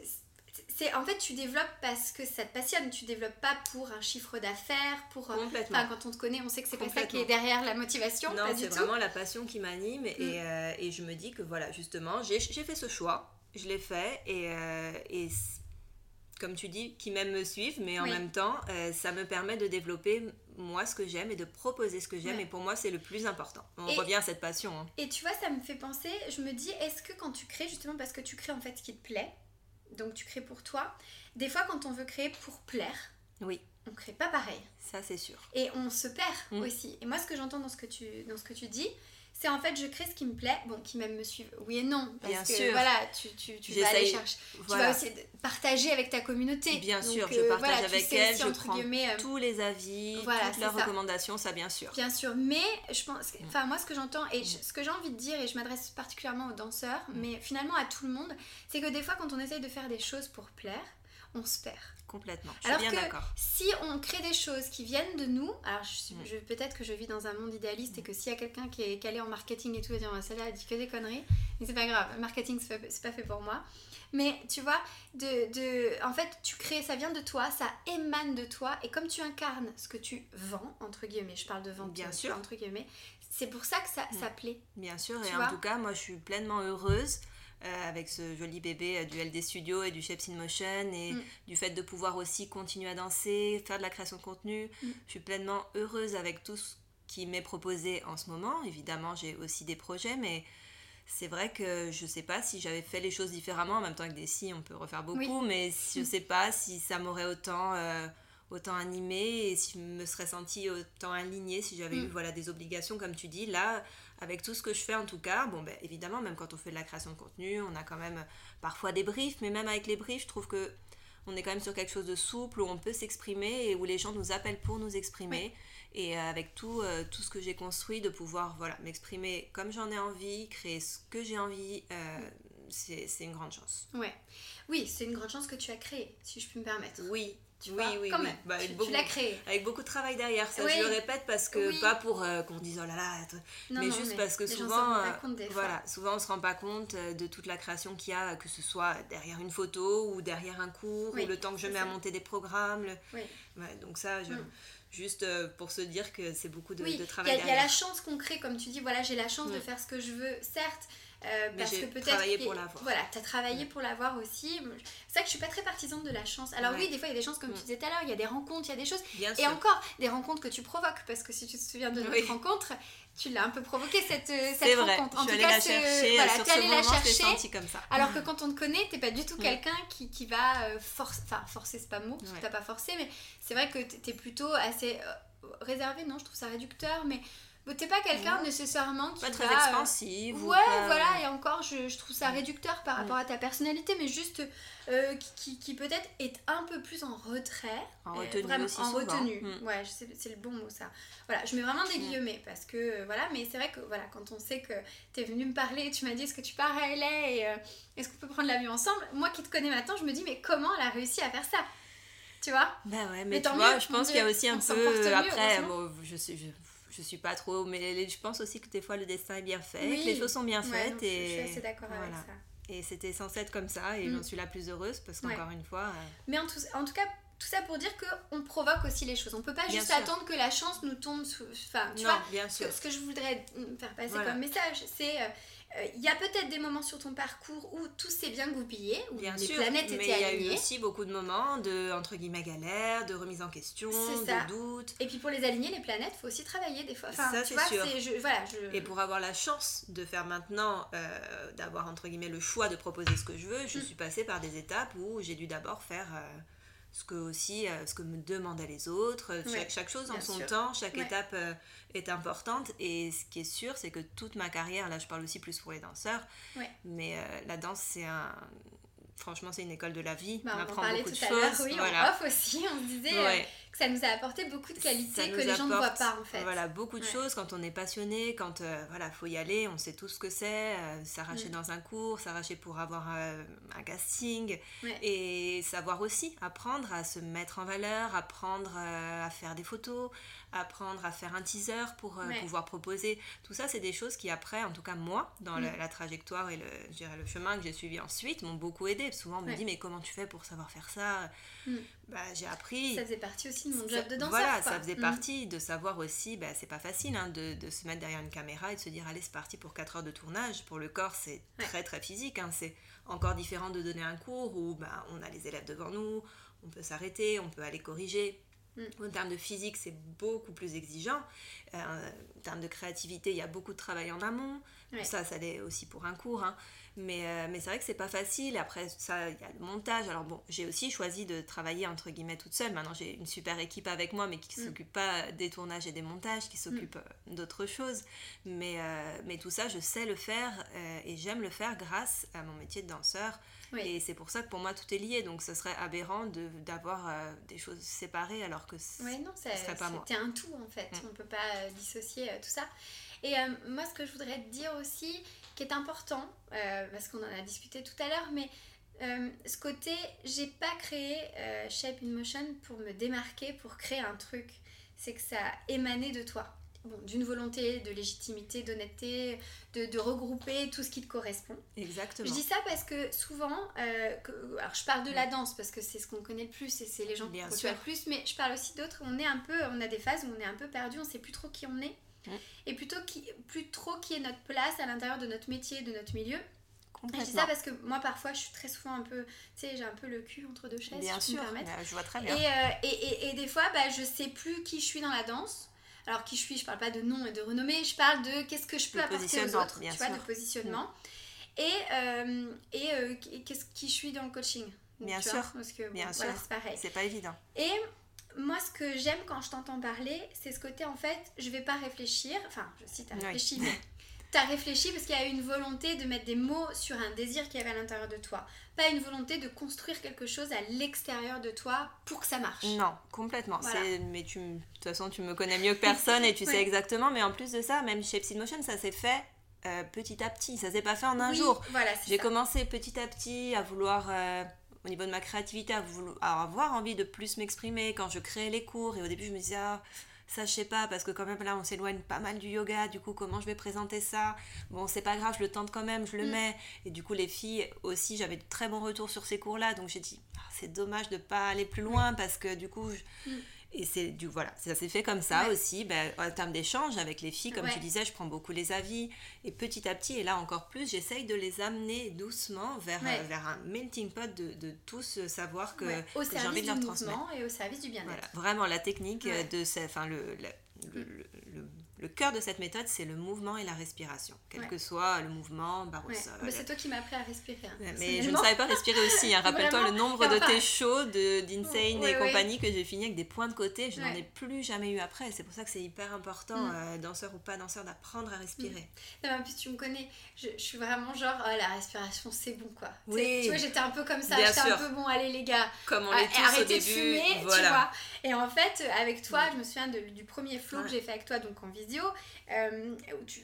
c'est en fait tu développes parce que ça te passionne, tu développes pas pour un chiffre d'affaires, pour euh, enfin quand on te connaît, on sait que c'est pas ça qui est derrière la motivation. Non, c'est vraiment la passion qui m'anime et, mm. euh, et, je me dis que voilà justement j'ai fait ce choix, je l'ai fait et, et comme tu dis, qui même me suivent, mais en même temps, ça me permet de développer moi ce que j'aime et de proposer ce que j'aime. Et pour moi, c'est le plus important. On revient à cette passion. Hein. Et tu vois, ça me fait penser, je me dis, est-ce que quand tu crées, justement parce que tu crées en fait ce qui te plaît, donc tu crées pour toi, des fois quand on veut créer pour plaire, oui. on crée pas pareil. Ça, c'est sûr. Et on se perd mm. aussi. Et moi, ce que j'entends dans, ce que tu, dans ce que tu dis, c'est en fait je crée ce qui me plaît, bon, qui même me suivent, oui et non, parce Bien que sûr. voilà, tu, tu, tu vas aller chercher, tu vas aussi partager avec ta communauté. Bien sûr, je euh, partage avec elle, je prends euh, tous les avis, toutes leurs recommandations, ça bien sûr. Bien sûr, mais je pense, mm. enfin moi ce que j'entends et mm. ce que j'ai envie de dire, et je m'adresse particulièrement aux danseurs, mm. mais finalement à tout le monde, c'est que des fois quand on essaye de faire des choses pour plaire, on se perd. Complètement. Je suis alors bien d'accord. Si on crée des choses qui viennent de nous, alors je, peut-être que je vis dans un monde idéaliste et que s'il y a quelqu'un qui est calé en marketing et tout, dire celle-là a dit que des conneries, mais c'est pas grave, marketing c'est pas fait pour moi. Mais tu vois, de, de, en fait, tu crées, ça vient de toi, ça émane de toi, et comme tu incarnes ce que tu vends, entre guillemets, je parle de vente, bien sûr, entre guillemets, c'est pour ça que ça, ça mm. plaît. Bien sûr, et en tout cas, moi je suis pleinement heureuse euh, avec ce joli bébé euh, du LD Studio et du Shapes in Motion et mm. du fait de pouvoir aussi continuer à danser, faire de la création de contenu. Mm. Je suis pleinement heureuse avec tout ce qui m'est proposé en ce moment. Évidemment, j'ai aussi des projets, mais c'est vrai que je sais pas si j'avais fait les choses différemment. En même temps, avec des si, on peut refaire beaucoup, mais je mm. sais pas si ça m'aurait autant. Euh, autant animée et si je me serais sentie autant alignée si j'avais eu voilà des obligations comme tu dis là avec tout ce que je fais en tout cas, bon ben évidemment même quand on fait de la création de contenu, on a quand même parfois des briefs, mais même avec les briefs, je trouve que on est quand même sur quelque chose de souple où on peut s'exprimer et où les gens nous appellent pour nous exprimer. Et euh, avec tout, euh, tout ce que j'ai construit, de pouvoir voilà, m'exprimer comme j'en ai envie, créer ce que j'ai envie, euh, c'est une grande chance. Ouais. Oui, c'est une grande chance que tu as créé, si je peux me permettre. Oui, Tu vois, oui, quand oui. même. Bah, avec tu, l'as créé. Avec beaucoup de travail derrière, ça Oui. je le répète parce que Oui. pas pour euh, qu'on dise oh là là. Non, mais non, juste parce que souvent, euh, voilà, souvent on se rend pas compte euh, de toute la création qu'il y a, que ce soit derrière une photo ou derrière un cours Oui, ou le temps que je mets ça. à monter des programmes. le- Oui. Ouais, donc ça, je- Mm. juste euh, pour se dire que c'est beaucoup de, Oui, de il y, a- travail il y a la chance qu'on crée, comme tu dis, voilà, j'ai la chance de Mm. faire ce que je veux, certes. Euh, Mais parce que peut-être travaillé qu'il- pour l'avoir. Voilà, tu as travaillé pour l'avoir aussi. C'est ça que je suis pas très partisane de la chance. Alors Ouais. oui, des fois il y a des chances comme Mm. tu disais tout à l'heure, il y a des rencontres, il y a des choses. Bien Et sûr. encore, des rencontres que tu provoques, parce que si tu te souviens de notre Oui. rencontre, tu l'as un peu provoqué cette, euh, cette vrai, rencontre. je suis allée cas, la ce- chercher, voilà, sur ce allée la moment, l'ai chercher. comme ça. Alors que quand on te connaît, t'es pas du tout Mm. quelqu'un qui, qui va euh, forcer, enfin forcer c'est pas mot, parce que Ouais. t'as pas forcé, mais c'est vrai que t'es t'es plutôt assez euh, réservé, non, je trouve ça réducteur, mais t'es pas quelqu'un nécessairement qui Pas très va, euh, expansive. ou Ouais, pas- voilà, et encore, je, je trouve ça réducteur par rapport à ta personnalité, mais juste euh, qui, qui- qui peut-être est un peu plus en retrait. En Euh, retenue vraiment, aussi en souvent. retenue. Mm. Ouais, sais- c'est le bon mot ça. Voilà, je mets vraiment des guillemets parce que euh, voilà, mais c'est vrai que voilà, quand on sait que tu es venu me parler et tu m'as dit est-ce que tu pars à LA et euh, est-ce qu'on peut prendre l'avion ensemble, moi qui te connais maintenant, je me dis mais comment elle a réussi à faire ça? Tu vois? Bah ouais, mais, Mais tu vois, mieux, je pense qu'il y a aussi un peu après, bon, je suis je, je suis pas trop, mais je pense aussi que des fois le destin est bien fait, Oui. que les choses sont bien Ouais, faites je, et je suis assez d'accord avec voilà. ça. Et c'était censé être comme ça et Mm. j'en suis la plus heureuse parce Ouais. qu'encore une fois, euh, Mais en tout, en tout cas, tout ça pour dire qu'on provoque aussi les choses. On peut pas Bien juste sûr. attendre que la chance nous tombe sous. Enfin, tu non, vois, bien sûr. ce que je voudrais mm, faire passer Voilà. comme message, c'est. euh, Il y a peut-être des moments sur ton parcours où tout s'est bien goupillé, où Bien les sûr, planètes mais étaient il y a eu alignées. aussi beaucoup de moments de entre guillemets galère, de remise en question, de doute. Et puis pour les aligner, les planètes, faut aussi travailler des fois. Enfin, Ça, c'est sûr. je, voilà, je... Et pour avoir la chance de faire maintenant, euh, d'avoir entre guillemets le choix de proposer ce que je veux, je Mm. suis passée par des étapes où j'ai dû d'abord faire euh, ce que aussi euh, ce que me demandaient les autres. Ouais, chaque, chaque chose en son sûr. temps, chaque Ouais. étape euh, est importante. Et ce qui est sûr, c'est que toute ma carrière, là je parle aussi plus pour les danseurs, Ouais. mais euh, la danse c'est un franchement c'est une école de la vie. Bah, on on en apprend beaucoup tout de choses. oui, voilà. off aussi, on se disait. Que ça nous a apporté beaucoup de qualités que les gens ne voient pas en fait. Voilà, beaucoup de Ouais. choses quand on est passionné, quand euh, voilà, faut y aller, on sait tout ce que c'est, euh, s'arracher Mm. dans un cours, s'arracher pour avoir euh, un casting Ouais. et savoir aussi apprendre à se mettre en valeur, apprendre euh, à faire des photos, apprendre à faire un teaser pour euh, Ouais. pouvoir proposer. Tout ça, c'est des choses qui après, en tout cas moi, dans la, Mm. la trajectoire et le, je dirais, le chemin que j'ai suivi ensuite, m'ont beaucoup aidé. Souvent, on me Ouais. dit mais comment tu fais pour savoir faire ça? Mm. Bah, j'ai appris. Ça faisait partie aussi de mon job de danseur. Voilà, ça faisait Mm. partie de savoir aussi, bah, c'est pas facile hein, de, de se mettre derrière une caméra et de se dire allez c'est parti pour 4 heures de tournage. Pour le corps c'est Ouais. très très physique, hein. c'est encore différent de donner un cours où bah, on a les élèves devant nous, on peut s'arrêter, on peut aller corriger. Mm. En termes de physique c'est beaucoup plus exigeant. Euh, en termes de créativité il y a beaucoup de travail en amont. Ouais. Ça ça l'est aussi pour un cours. hein. Mais, euh, mais c'est vrai que c'est pas facile. Après, ça, il y a le montage. Alors bon, j'ai aussi choisi de travailler entre guillemets toute seule. Maintenant, j'ai une super équipe avec moi, mais qui Mm. s'occupe pas des tournages et des montages, qui s'occupe euh, d'autres choses. Mais, euh, mais tout ça, je sais le faire euh, et j'aime le faire grâce à mon métier de danseur. Oui. Et c'est pour ça que pour moi, tout est lié. Donc, ce serait aberrant de- d'avoir des choses séparées alors que Ouais, non, ça- ce serait pas moi. c'était un tout en fait. Mm. On peut pas dissocier tout ça. Et moi, ce que je voudrais te dire aussi, qui est important, euh, parce qu'on en a discuté tout à l'heure, mais euh, ce côté, j'ai pas créé euh, Shape in Motion pour me démarquer, pour créer un truc. C'est que ça émané de toi. Bon, d'une volonté de légitimité, d'honnêteté, de, de regrouper tout ce qui te correspond. Exactement. Je dis ça parce que souvent, euh, que- alors je parle de la danse parce que c'est ce qu'on connaît le plus et c'est les gens qu'on le plus, mais je parle aussi d'autres. On est un peu, on a des phases où on est un peu perdu, on sait plus trop qui on est Mm. et plutôt qui, plus trop qui est notre place à l'intérieur de notre métier, de notre milieu. Je dis ça parce que moi parfois je suis très souvent un peu, tu sais, j'ai un peu le cul entre deux chaises, Bien si sûr, me je vois très Et, bien. euh, et, et- et des fois, bah, je sais plus qui je suis dans la danse. Alors qui je suis, je parle pas de nom et de renommée, je parle de qu'est-ce que je peux De apporter aux autres, bien tu vois, sûr. de positionnement. Et, euh, et euh, qui- qu'est-ce qui je suis dans le coaching. Bien vois, sûr, parce que bon, bien voilà, sûr. c'est pareil. C'est pas évident. Et moi, ce que j'aime quand je t'entends parler, c'est ce côté en fait, je vais pas réfléchir. Enfin, je cite, t'as réfléchi, mais t'as réfléchi parce qu'il y a eu une volonté de mettre des mots sur un désir qu'il y avait à l'intérieur de toi. Pas une volonté de construire quelque chose à l'extérieur de toi pour que ça marche. Non, complètement. Voilà. Mais tu, de toute façon, tu me connais mieux que personne et tu Ouais. sais exactement. Mais en plus de ça, même chez Psy Motion, ça s'est fait euh, petit à petit. Ça s'est pas fait en un Oui, jour. Voilà, J'ai commencé petit à petit à vouloir euh, au niveau de ma créativité, à, à avoir envie de plus m'exprimer quand je créais les cours. Et au début, je me disais, ah, ça je sais pas parce que quand même là on s'éloigne pas mal du yoga du coup comment je vais présenter ça? Bon c'est pas grave je le tente quand même je le mm. mets et du coup les filles aussi j'avais de très bons retours sur ces cours là donc j'ai dit ah, c'est dommage de pas aller plus loin parce que du coup mm. Et c'est du voilà, ça s'est fait comme ça aussi, ben, en termes d'échange avec les filles, comme tu disais, je prends beaucoup les avis. Et petit à petit, et là encore plus, j'essaye de les amener doucement vers, euh, vers un melting pot de, de tous savoir que, que j'ai envie de leur transmettre. Et au service du bien-être. Voilà, vraiment la technique de enfin, le, le, le le cœur de cette méthode, c'est le mouvement et la respiration, quel que soit le mouvement, barre au sol. Mais c'est toi qui m'as appris à respirer. Hein. mais je ne savais pas respirer aussi. Hein. Rappelle-toi le nombre de tes shows d'Insane et compagnie que j'ai fini avec des points de côté. Je n'en ai plus jamais eu après. C'est pour ça que c'est hyper important, mm. euh, danseur ou pas danseur, d'apprendre à respirer. Mm. Non, en plus, tu me connais, je, suis vraiment genre, oh, la respiration, c'est bon quoi. Oui. Tu vois, j'étais un peu comme ça. J'étais un peu bon, allez les gars. Comme on est arrêtez au début. de fumer, tu vois. Et en fait, avec toi, mm. je me souviens du premier flow que j'ai fait avec toi, donc en visite euh,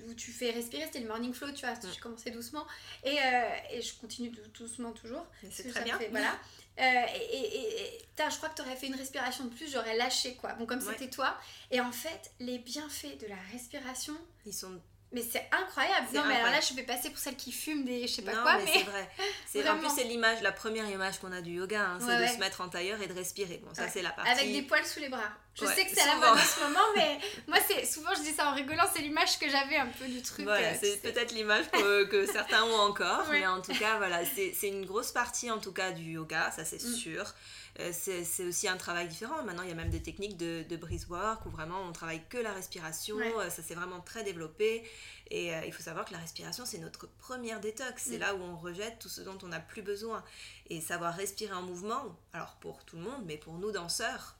où, tu, fais respirer, c'était le morning flow, tu vois, j'ai commencé doucement et, euh, et, je continue doucement toujours. C'est très bien. voilà. Euh, et, et, je crois que tu aurais fait une respiration de plus, j'aurais lâché quoi. Bon, comme c'était toi. Et en fait, les bienfaits de la respiration, ils sont mais c'est incroyable. Non, mais alors là, je vais passer pour celle qui fume des je sais pas quoi. Mais, c'est vrai. En plus, c'est l'image, la première image qu'on a du yoga, hein, c'est de se mettre en tailleur et de respirer. Bon, ça, c'est la partie. Avec des poils sous les bras. Je sais que c'est à la mode en ce moment, mais moi, c'est souvent, je dis ça en rigolant, c'est l'image que j'avais un peu du truc. Voilà, euh, c'est peut-être l'image que, que, certains ont encore, mais en tout cas, voilà, c'est une grosse partie, en tout cas, du yoga, ça c'est mm. sûr. Euh, c'est aussi un travail différent. Maintenant, il y a même des techniques de, de breeze work où vraiment on travaille que la respiration. Euh, ça s'est vraiment très développé. Et euh, il faut savoir que la respiration, c'est notre première détox. C'est mm. là où on rejette tout ce dont on n'a plus besoin. Et savoir respirer en mouvement, alors pour tout le monde, mais pour nous danseurs,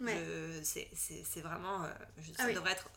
c'est vraiment. ça ah devrait être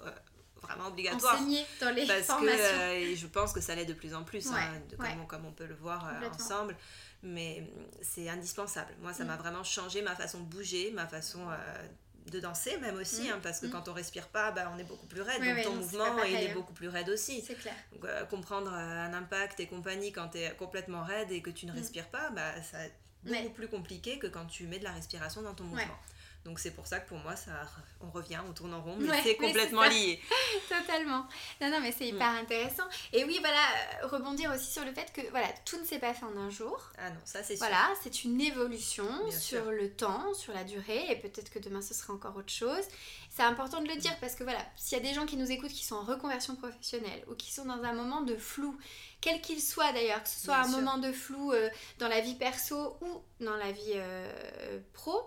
vraiment obligatoire. Enseigné dans les parce que je pense que ça l'est de plus en plus, hein, comme, comme, on peut le voir ensemble mais mm, c'est indispensable. Moi, ça m'a mm. vraiment changé ma façon de bouger, ma façon euh, de danser même aussi, mm. hein, parce que quand on respire pas, bah, on est beaucoup plus raide, donc ton mouvement il est hein. beaucoup plus raide aussi. C'est clair. Euh, comprendre euh, un impact et compagnie quand tu es complètement raide et que tu ne respires pas, bah, c'est beaucoup plus compliqué que quand tu mets de la respiration dans ton mouvement. Donc c'est pour ça que pour moi, ça, on revient, on tourne en rond, mais c'est complètement lié. Totalement. Non, non, mais c'est hyper mm. intéressant. Et oui, voilà, euh, rebondir aussi sur le fait que voilà, tout ne s'est pas fait en un jour. Ah non, ça c'est sûr. Voilà, c'est une évolution sur le temps, sur la durée, et peut-être que demain ce sera encore autre chose. C'est important de le dire parce que voilà, s'il y a des gens qui nous écoutent qui sont en reconversion professionnelle ou qui sont dans un moment de flou, quel qu'il soit d'ailleurs, que ce soit un moment de flou euh, dans la vie perso ou dans la vie euh, pro,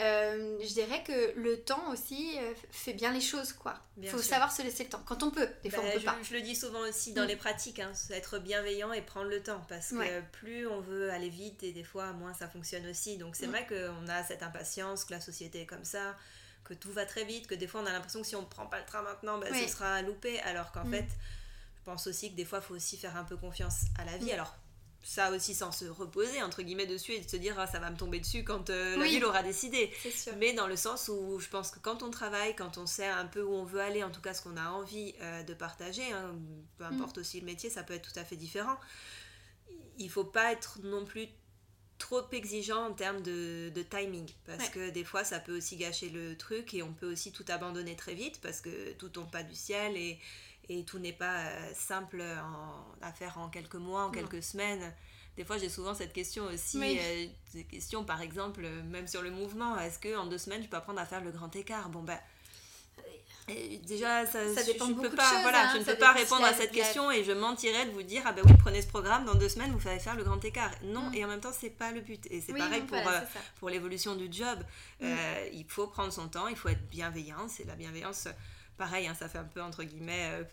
euh, je dirais que le temps aussi euh, fait bien les choses, quoi. Il faut savoir se laisser le temps. Quand on peut, des fois on bah, peut je, pas. Je le dis souvent aussi dans mm. les pratiques, hein, être bienveillant et prendre le temps. Parce que plus on veut aller vite et des fois moins ça fonctionne aussi. Donc c'est mm. vrai qu'on a cette impatience, que la société est comme ça, que tout va très vite, que des fois on a l'impression que si on ne prend pas le train maintenant, bah, ce sera loupé. Alors qu'en mm. fait, je pense aussi que des fois il faut aussi faire un peu confiance à la vie. Alors ça aussi sans se reposer entre guillemets dessus et de se dire ah, ça va me tomber dessus quand euh, la ville aura décidé. Mais dans le sens où je pense que quand on travaille quand on sait un peu où on veut aller en tout cas ce qu'on a envie euh, de partager hein, peu mm. importe aussi le métier ça peut être tout à fait différent. Il faut pas être non plus trop exigeant en termes de, timing. Parce que des fois ça peut aussi gâcher le truc et on peut aussi tout abandonner très vite parce que tout tombe pas du ciel et et tout n'est pas euh, simple à faire en quelques mois, en quelques semaines. Des fois, j'ai souvent cette question aussi, euh, des questions par exemple, même sur le mouvement, est-ce que en deux semaines, je peux apprendre à faire le grand écart? Bon, ben. déjà, ça, ça dépend je, peux pas, choses, voilà, hein, je ne peux pas répondre à cette question et je mentirais de vous dire ah ben oui prenez ce programme dans deux semaines vous allez faire le grand écart. Non mm. et en même temps c'est pas le but et c'est pareil pour euh, pour l'évolution du job. Mm. il faut prendre son temps, il faut être bienveillant, c'est la bienveillance pareil, hein, ça fait un peu entre guillemets euh,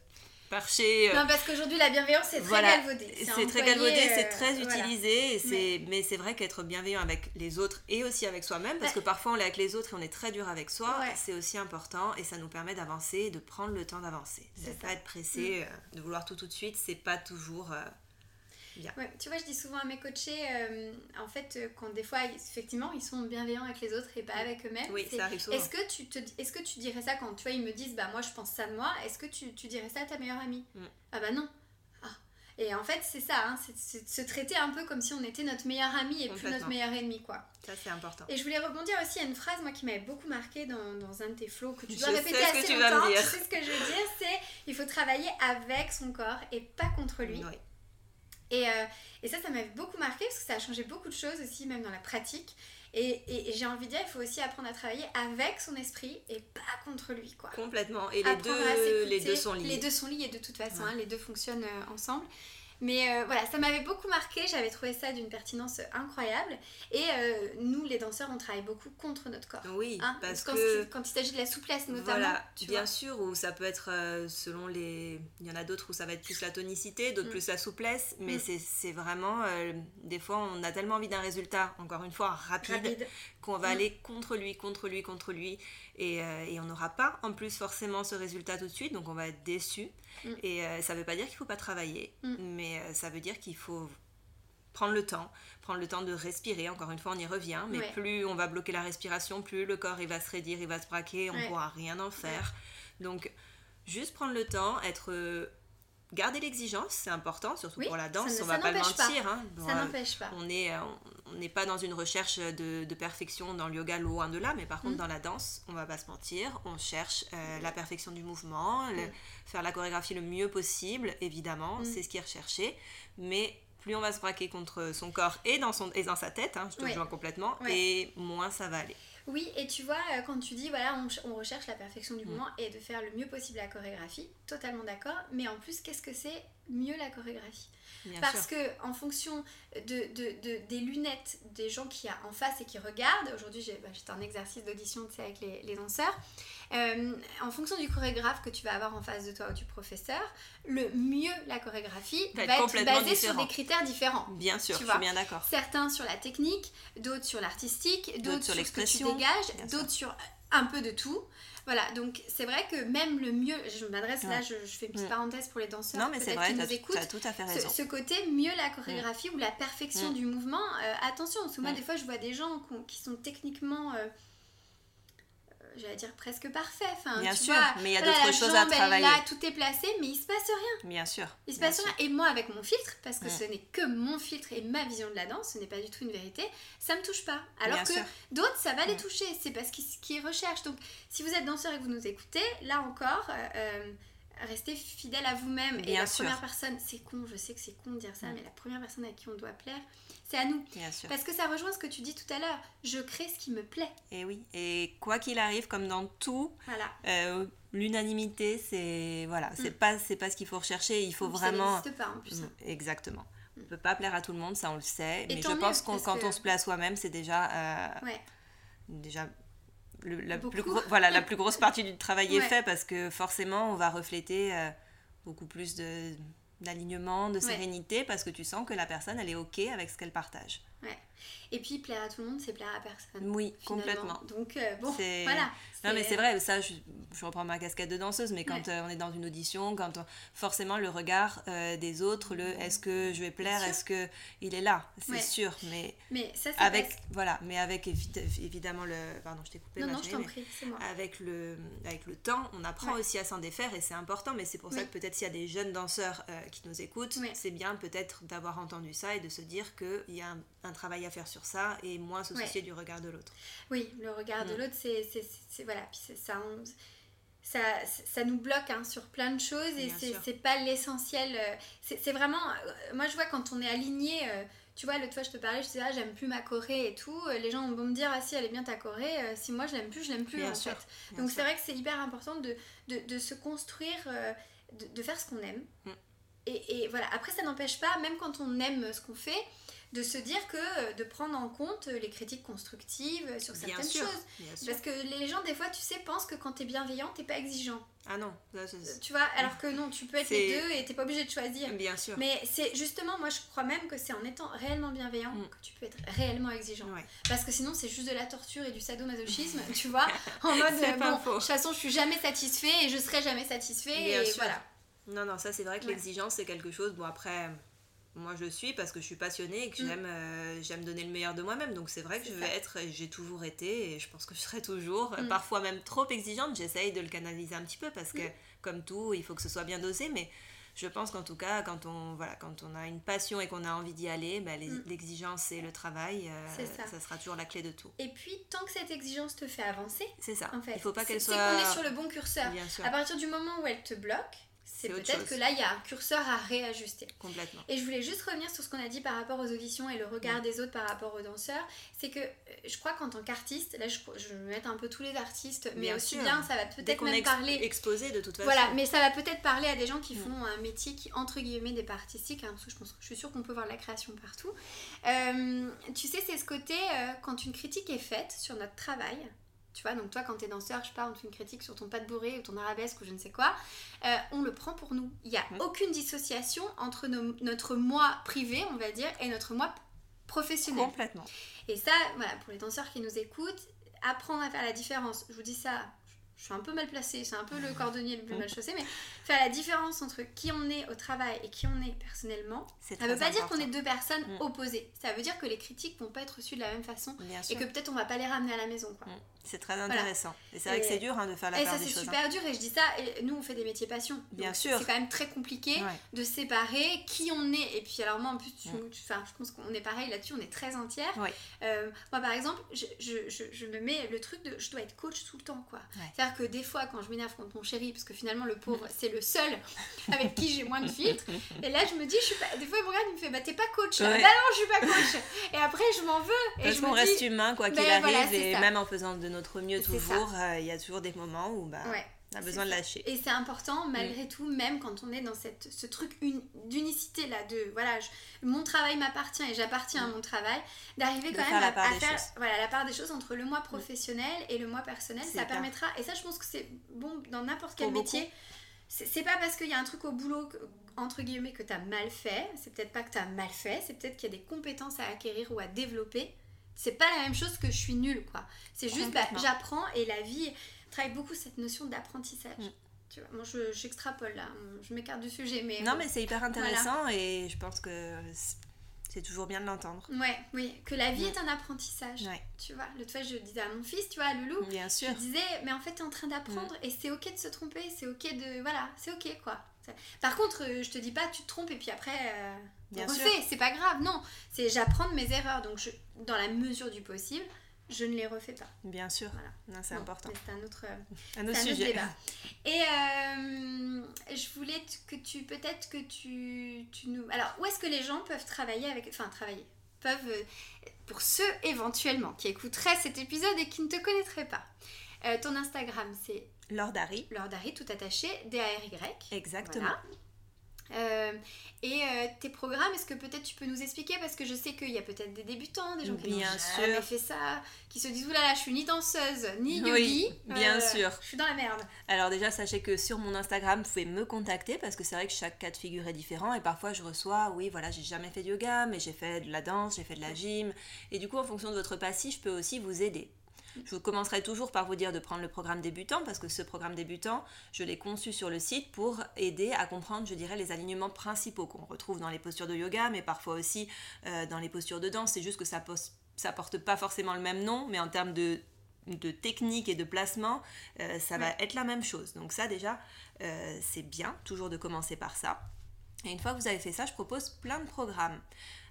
parcher. Euh, non, parce qu'aujourd'hui, la bienveillance, c'est très galvaudé. C'est très galvaudé, c'est très utilisé. mais, mais c'est vrai qu'être bienveillant avec les autres et aussi avec soi-même, parce que parfois on est avec les autres et on est très dur avec soi, c'est aussi important et ça nous permet d'avancer, de prendre le temps d'avancer. De ne pas être pressé, mm. euh, de vouloir tout tout de suite, c'est pas toujours tu vois, je dis souvent à mes coachés, euh, en fait, euh, quand des fois, effectivement, ils sont bienveillants avec les autres et pas avec eux-mêmes. Oui, ça arrive souvent. Est-ce que, tu te, est-ce que tu dirais ça quand, tu vois, ils me disent, bah moi, je pense ça de moi, est-ce que tu, tu dirais ça à ta meilleure amie mm. Ah bah non. Ah. Et en fait, c'est ça, hein, c'est de se traiter un peu comme si on était notre meilleur ami et plus notre meilleur ennemi, quoi. Ça, c'est important. Et je voulais rebondir aussi à une phrase, moi, qui m'avait beaucoup marqué dans, dans, un de tes flots, que tu dois répéter assez longtemps. Tu sais ce que je veux dire, c'est il faut travailler avec son corps et pas contre lui. Oui. Et, euh, et, ça, ça m'avait beaucoup marqué parce que ça a changé beaucoup de choses aussi, même dans la pratique. Et, et, j'ai envie de dire, il faut aussi apprendre à travailler avec son esprit et pas contre lui. Quoi. Complètement. Et les deux, les deux sont liés. Les deux sont liés de toute façon, hein, les deux fonctionnent euh, ensemble. Mais euh, voilà, ça m'avait beaucoup marqué, j'avais trouvé ça d'une pertinence incroyable. Et euh, nous, les danseurs, on travaille beaucoup contre notre corps. Oui, hein, parce quand que... Quand il s'agit de la souplesse notamment. Voilà, bien sûr, ou ça peut être selon les... Il y en a d'autres où ça va être plus la tonicité, d'autres mm. plus la souplesse. Mais mm. c'est vraiment... des fois, on a tellement envie d'un résultat, encore une fois, rapide. Qu'on va mm. aller contre lui, contre lui, contre lui. Et, et on n'aura pas en plus forcément ce résultat tout de suite, donc on va être déçu. Mm. Et euh, ça ne veut pas dire qu'il ne faut pas travailler, mm. mais euh, ça veut dire qu'il faut prendre le temps, prendre le temps de respirer. Encore une fois, on y revient, mais plus on va bloquer la respiration, plus le corps il va se raidir, il va se braquer, on ne pourra rien en faire. Donc, juste prendre le temps, être garder l'exigence, c'est important, surtout pour la danse, on va pas le mentir. Hein. ça n'empêche pas. On n'est on, n'est pas dans une recherche de, de, perfection dans le yoga, loin de là, mais par contre, mm. dans la danse, on va pas se mentir, on cherche euh, la perfection du mouvement, mm. faire la chorégraphie le mieux possible, évidemment, mm. c'est ce qui est recherché, mais plus on va se braquer contre son corps et dans, son, et dans sa tête, hein, je te rejoins complètement, et moins ça va aller. Oui, et tu vois, euh, quand tu dis, voilà, on, recherche la perfection du mm. mouvement et de faire le mieux possible la chorégraphie, totalement d'accord. Mais en plus, qu'est-ce que c'est mieux la chorégraphie. Parce que en fonction de, de, des lunettes des gens qui y a en face et qui regardent, aujourd'hui j'ai bah, un exercice d'audition avec les, les danseurs, euh, en fonction du chorégraphe que tu vas avoir en face de toi ou du professeur, le mieux la chorégraphie va, être, basée sur des critères différents. Bien sûr, je suis bien d'accord. Certains sur la technique, d'autres sur l'artistique, d'autres sur, l'expression, ce que tu dégages, d'autres sur un peu de tout. Voilà, donc c'est vrai que même le mieux, je m'adresse là, je, fais une petite mm. parenthèse pour les danseurs non, mais c'est vrai, qui nous écoutent. As tout à fait raison. Ce, côté mieux la chorégraphie mm. ou la perfection mm. du mouvement, euh, attention, parce que moi des fois je vois des gens qui sont techniquement euh, j'allais dire presque parfait. Enfin, Bien sûr, mais il y a d'autres choses à travailler. Là, tout est placé, mais il se passe rien. Bien sûr. Il se passe rien. Et moi, avec mon filtre, parce que ce n'est que mon filtre et ma vision de la danse, ce n'est pas du tout une vérité, ça me touche pas. Alors que d'autres, ça va les toucher. C'est parce qu'ils recherchent. Donc, si vous êtes danseur et que vous nous écoutez, là encore, euh, euh, restez fidèle à vous-même. Et la première personne, c'est con, je sais que c'est con de dire ça, mais la première personne à qui on doit plaire, c'est à nous. Parce que ça rejoint ce que tu dis tout à l'heure. Je crée ce qui me plaît. Et oui. Et quoi qu'il arrive, comme dans tout, voilà. Euh, l'unanimité, c'est voilà, c'est mm. pas c'est pas ce qu'il faut rechercher. Il faut vraiment. Ça pas en plus. Mm, exactement. On peut pas plaire à tout le monde, ça on le sait. mais je pense que quand on se plaît à soi-même, c'est déjà euh, ouais. déjà la, plus voilà, la plus grosse partie du travail est fait parce que forcément, on va refléter euh, beaucoup plus d'alignement, de sérénité, parce que tu sens que la personne, elle est OK avec ce qu'elle partage. Ouais. Et puis plaire à tout le monde, c'est plaire à personne. Oui, complètement. Donc euh, bon, voilà. Non mais c'est vrai, ça je, je, reprends ma casquette de danseuse, mais quand euh, on est dans une audition, quand forcément le regard euh, des autres, le est-ce que je vais plaire, est-ce que il est là, c'est sûr, mais, mais ça, avec voilà, mais avec évidemment le pardon, je t'ai coupé. Non non, je t'en prie, c'est moi. Avec le avec le temps, on apprend aussi à s'en défaire et c'est important, mais c'est pour ça que peut-être s'il y a des jeunes danseurs qui nous écoutent, c'est bien peut-être d'avoir entendu ça et de se dire qu'il y a un, un travail à faire sur ça et moins se soucier du regard de l'autre. Oui, le regard de mm. l'autre, c'est voilà, puis ça, ça, ça nous bloque hein, sur plein de choses et c'est pas l'essentiel. Euh, c'est vraiment, euh, moi je vois quand on est aligné. Euh, tu vois, l'autre fois je te parlais, je disais, ah, j'aime plus ma Corée et tout. Les gens vont me dire, ah si, elle est bien ta Corée. Si moi je l'aime plus, je l'aime plus en fait. Donc c'est vrai que c'est hyper important de, de, de se construire, de, de, faire ce qu'on aime. Mm. Et, et, voilà, après ça n'empêche pas, même quand on aime ce qu'on fait, de se dire que euh, de prendre en compte les critiques constructives sur certaines choses. Parce que les gens, des fois, tu sais, pensent que quand tu es bienveillant, t'es pas exigeant. Ah non, tu vois, alors que non, tu peux être les deux et t'es pas obligé de choisir. Bien sûr. Mais c'est justement, moi je crois même que c'est en étant réellement bienveillant mm. que tu peux être réellement exigeant. Parce que sinon, c'est juste de la torture et du sadomasochisme, tu vois, en mode bon, de toute façon, je suis jamais satisfait et je serai jamais satisfait et voilà. Non, non, ça c'est vrai que l'exigence c'est quelque chose. Bon, après, moi je suis parce que je suis passionnée et que mm. j'aime euh, j'aime donner le meilleur de moi-même donc c'est vrai que je vais être j'ai toujours été et je pense que je serai toujours mm. parfois même trop exigeante j'essaye de le canaliser un petit peu parce que mm. comme tout il faut que ce soit bien dosé mais je pense qu'en tout cas, quand on, voilà, quand on a une passion et qu'on a envie d'y aller, bah, mm. l'exigence et le travail, euh, ça. sera toujours la clé de tout. Et puis, tant que cette exigence te fait avancer, c'est ça. En fait, il faut pas qu'elle soit. Qu'on est sur le bon curseur. Bien sûr. À partir du moment où elle te bloque, c'est peut-être que là, il y a un curseur à réajuster. Complètement. Et je voulais juste revenir sur ce qu'on a dit par rapport aux auditions et le regard des autres par rapport aux danseurs. C'est que euh, je crois qu'en tant qu'artiste, là, je, je vais mettre un peu tous les artistes, mais aussi bien, ça va peut-être même parler. exposé de toute façon. Voilà, mais ça va peut-être parler à des gens qui mm. font un métier qui, entre guillemets, n'est pas artistique. Hein, parce que je, pense, je suis sûre qu'on peut voir la création partout. Euh, tu sais, c'est ce côté, euh, quand une critique est faite sur notre travail, tu vois, donc toi, quand t'es danseur, je parle, on te fait une critique sur ton pas de bourré ou ton arabesque ou je ne sais quoi, euh, on le prend pour nous. Il n'y a mm. aucune dissociation entre notre moi privé, on va dire, et notre moi professionnel. Complètement. Et ça, voilà, pour les danseurs qui nous écoutent, apprendre à faire la différence. Je vous dis ça je suis un peu mal placée, c'est un peu le cordonnier le plus mal chaussé, mais faire la différence entre qui on est au travail et qui on est personnellement, ça ne veut pas dire qu'on est deux personnes mm. opposées. Ça veut dire que les critiques vont pas être reçues de la même façon et que peut-être on va pas les ramener à la maison. Mm. C'est très intéressant. Et c'est vrai que c'est dur hein, de faire la part des choses. Et ça, c'est super hein. dur. Et je dis ça, et nous, on fait des métiers passion. Bien sûr. C'est quand même très compliqué de séparer qui on est. Et puis, alors, moi, en plus, tu, je pense qu'on est pareil là-dessus, on est très entière. Euh, moi, par exemple, je, je, je, me mets le truc de je dois être coach tout le temps. quoi. C'est-à-dire que des fois, quand je m'énerve contre mon chéri, parce que finalement, le pauvre, c'est le seul avec qui j'ai moins de filtres. Et là, je me dis, je suis pas... des fois, il me regarde, il me fait, bah, t'es pas coach. Bah, non, je suis pas coach. Et après, je m'en veux. Et parce qu'on reste humain, quoi qu'il arrive. et même en faisant de notre mieux toujours euh, il y a toujours des moments où bah, on a besoin de lâcher. Et c'est important, malgré tout, même quand on est dans cette, ce truc d'unicité là, de voilà, mon travail m'appartient et j'appartiens à mon travail, d'arriver quand même à, faire voilà, la part des choses entre le moi professionnel et le moi personnel. Ça permettra, et ça je pense que c'est bon dans n'importe quel métier. C'est pas parce qu'il y a un truc au boulot, entre guillemets, que tu as mal fait, c'est peut-être pas que tu as mal fait, c'est peut-être qu'il y a des compétences à acquérir ou à développer c'est pas la même chose que je suis nulle, quoi. C'est juste, bah, j'apprends et la vie travaille beaucoup cette notion d'apprentissage. Mm. Tu vois, moi, j'extrapole là, je m'écarte du sujet, mais... Non, mais c'est hyper intéressant et je pense que c'est toujours bien de l'entendre. Ouais, oui, que la vie mm. est un apprentissage. Ouais. Tu vois, l'autre fois, je disais à mon fils, tu vois, Loulou, bien sûr. je disais, mais en fait, tu es en train d'apprendre mm. et c'est ok de se tromper, c'est ok de... Voilà, c'est ok, quoi. Par contre, euh, je te dis pas, tu te trompes et puis après... Euh, Bien sûr. c'est pas grave, non. C'est j'apprends de mes erreurs, donc je, dans la mesure du possible, je ne les refais pas. Bien sûr, voilà. c'est important. C'est un autre, un autre sujet. débat. Et euh, je voulais que tu, peut-être que tu, tu nous... Alors, où est-ce que les gens peuvent travailler avec... Enfin, travailler peuvent, euh, pour ceux éventuellement qui écouteraient cet épisode et qui ne te connaîtraient pas. Euh, ton Instagram, c'est Lordari. Lordari, tout attaché, D-A-R-Y. Exactement. Euh, et euh, tes programmes, est-ce que peut-être tu peux nous expliquer? Parce que je sais qu'il y a peut-être des débutants, des gens qui n'ont jamais fait ça, qui se disent oulala, je suis ni danseuse, ni yogi. Oui, bien euh, sûr. Je suis dans la merde. Alors déjà, sachez que sur mon Instagram, vous pouvez me contacter parce que c'est vrai que chaque cas de figure est différent et parfois je reçois, oui, voilà, j'ai jamais fait de yoga, mais j'ai fait de la danse, j'ai fait de la gym. Et du coup, en fonction de votre passif, je peux aussi vous aider. Je commencerai toujours par vous dire de prendre le programme débutant parce que ce programme débutant, je l'ai conçu sur le site pour aider à comprendre, je dirais, les alignements principaux qu'on retrouve dans les postures de yoga, mais parfois aussi euh, dans les postures de danse. C'est juste que ça, ne porte pas forcément le même nom, mais en termes de, technique et de placement, euh, ça va être la même chose. Donc ça déjà, euh, c'est bien, toujours de commencer par ça. Et une fois que vous avez fait ça, je propose plein de programmes.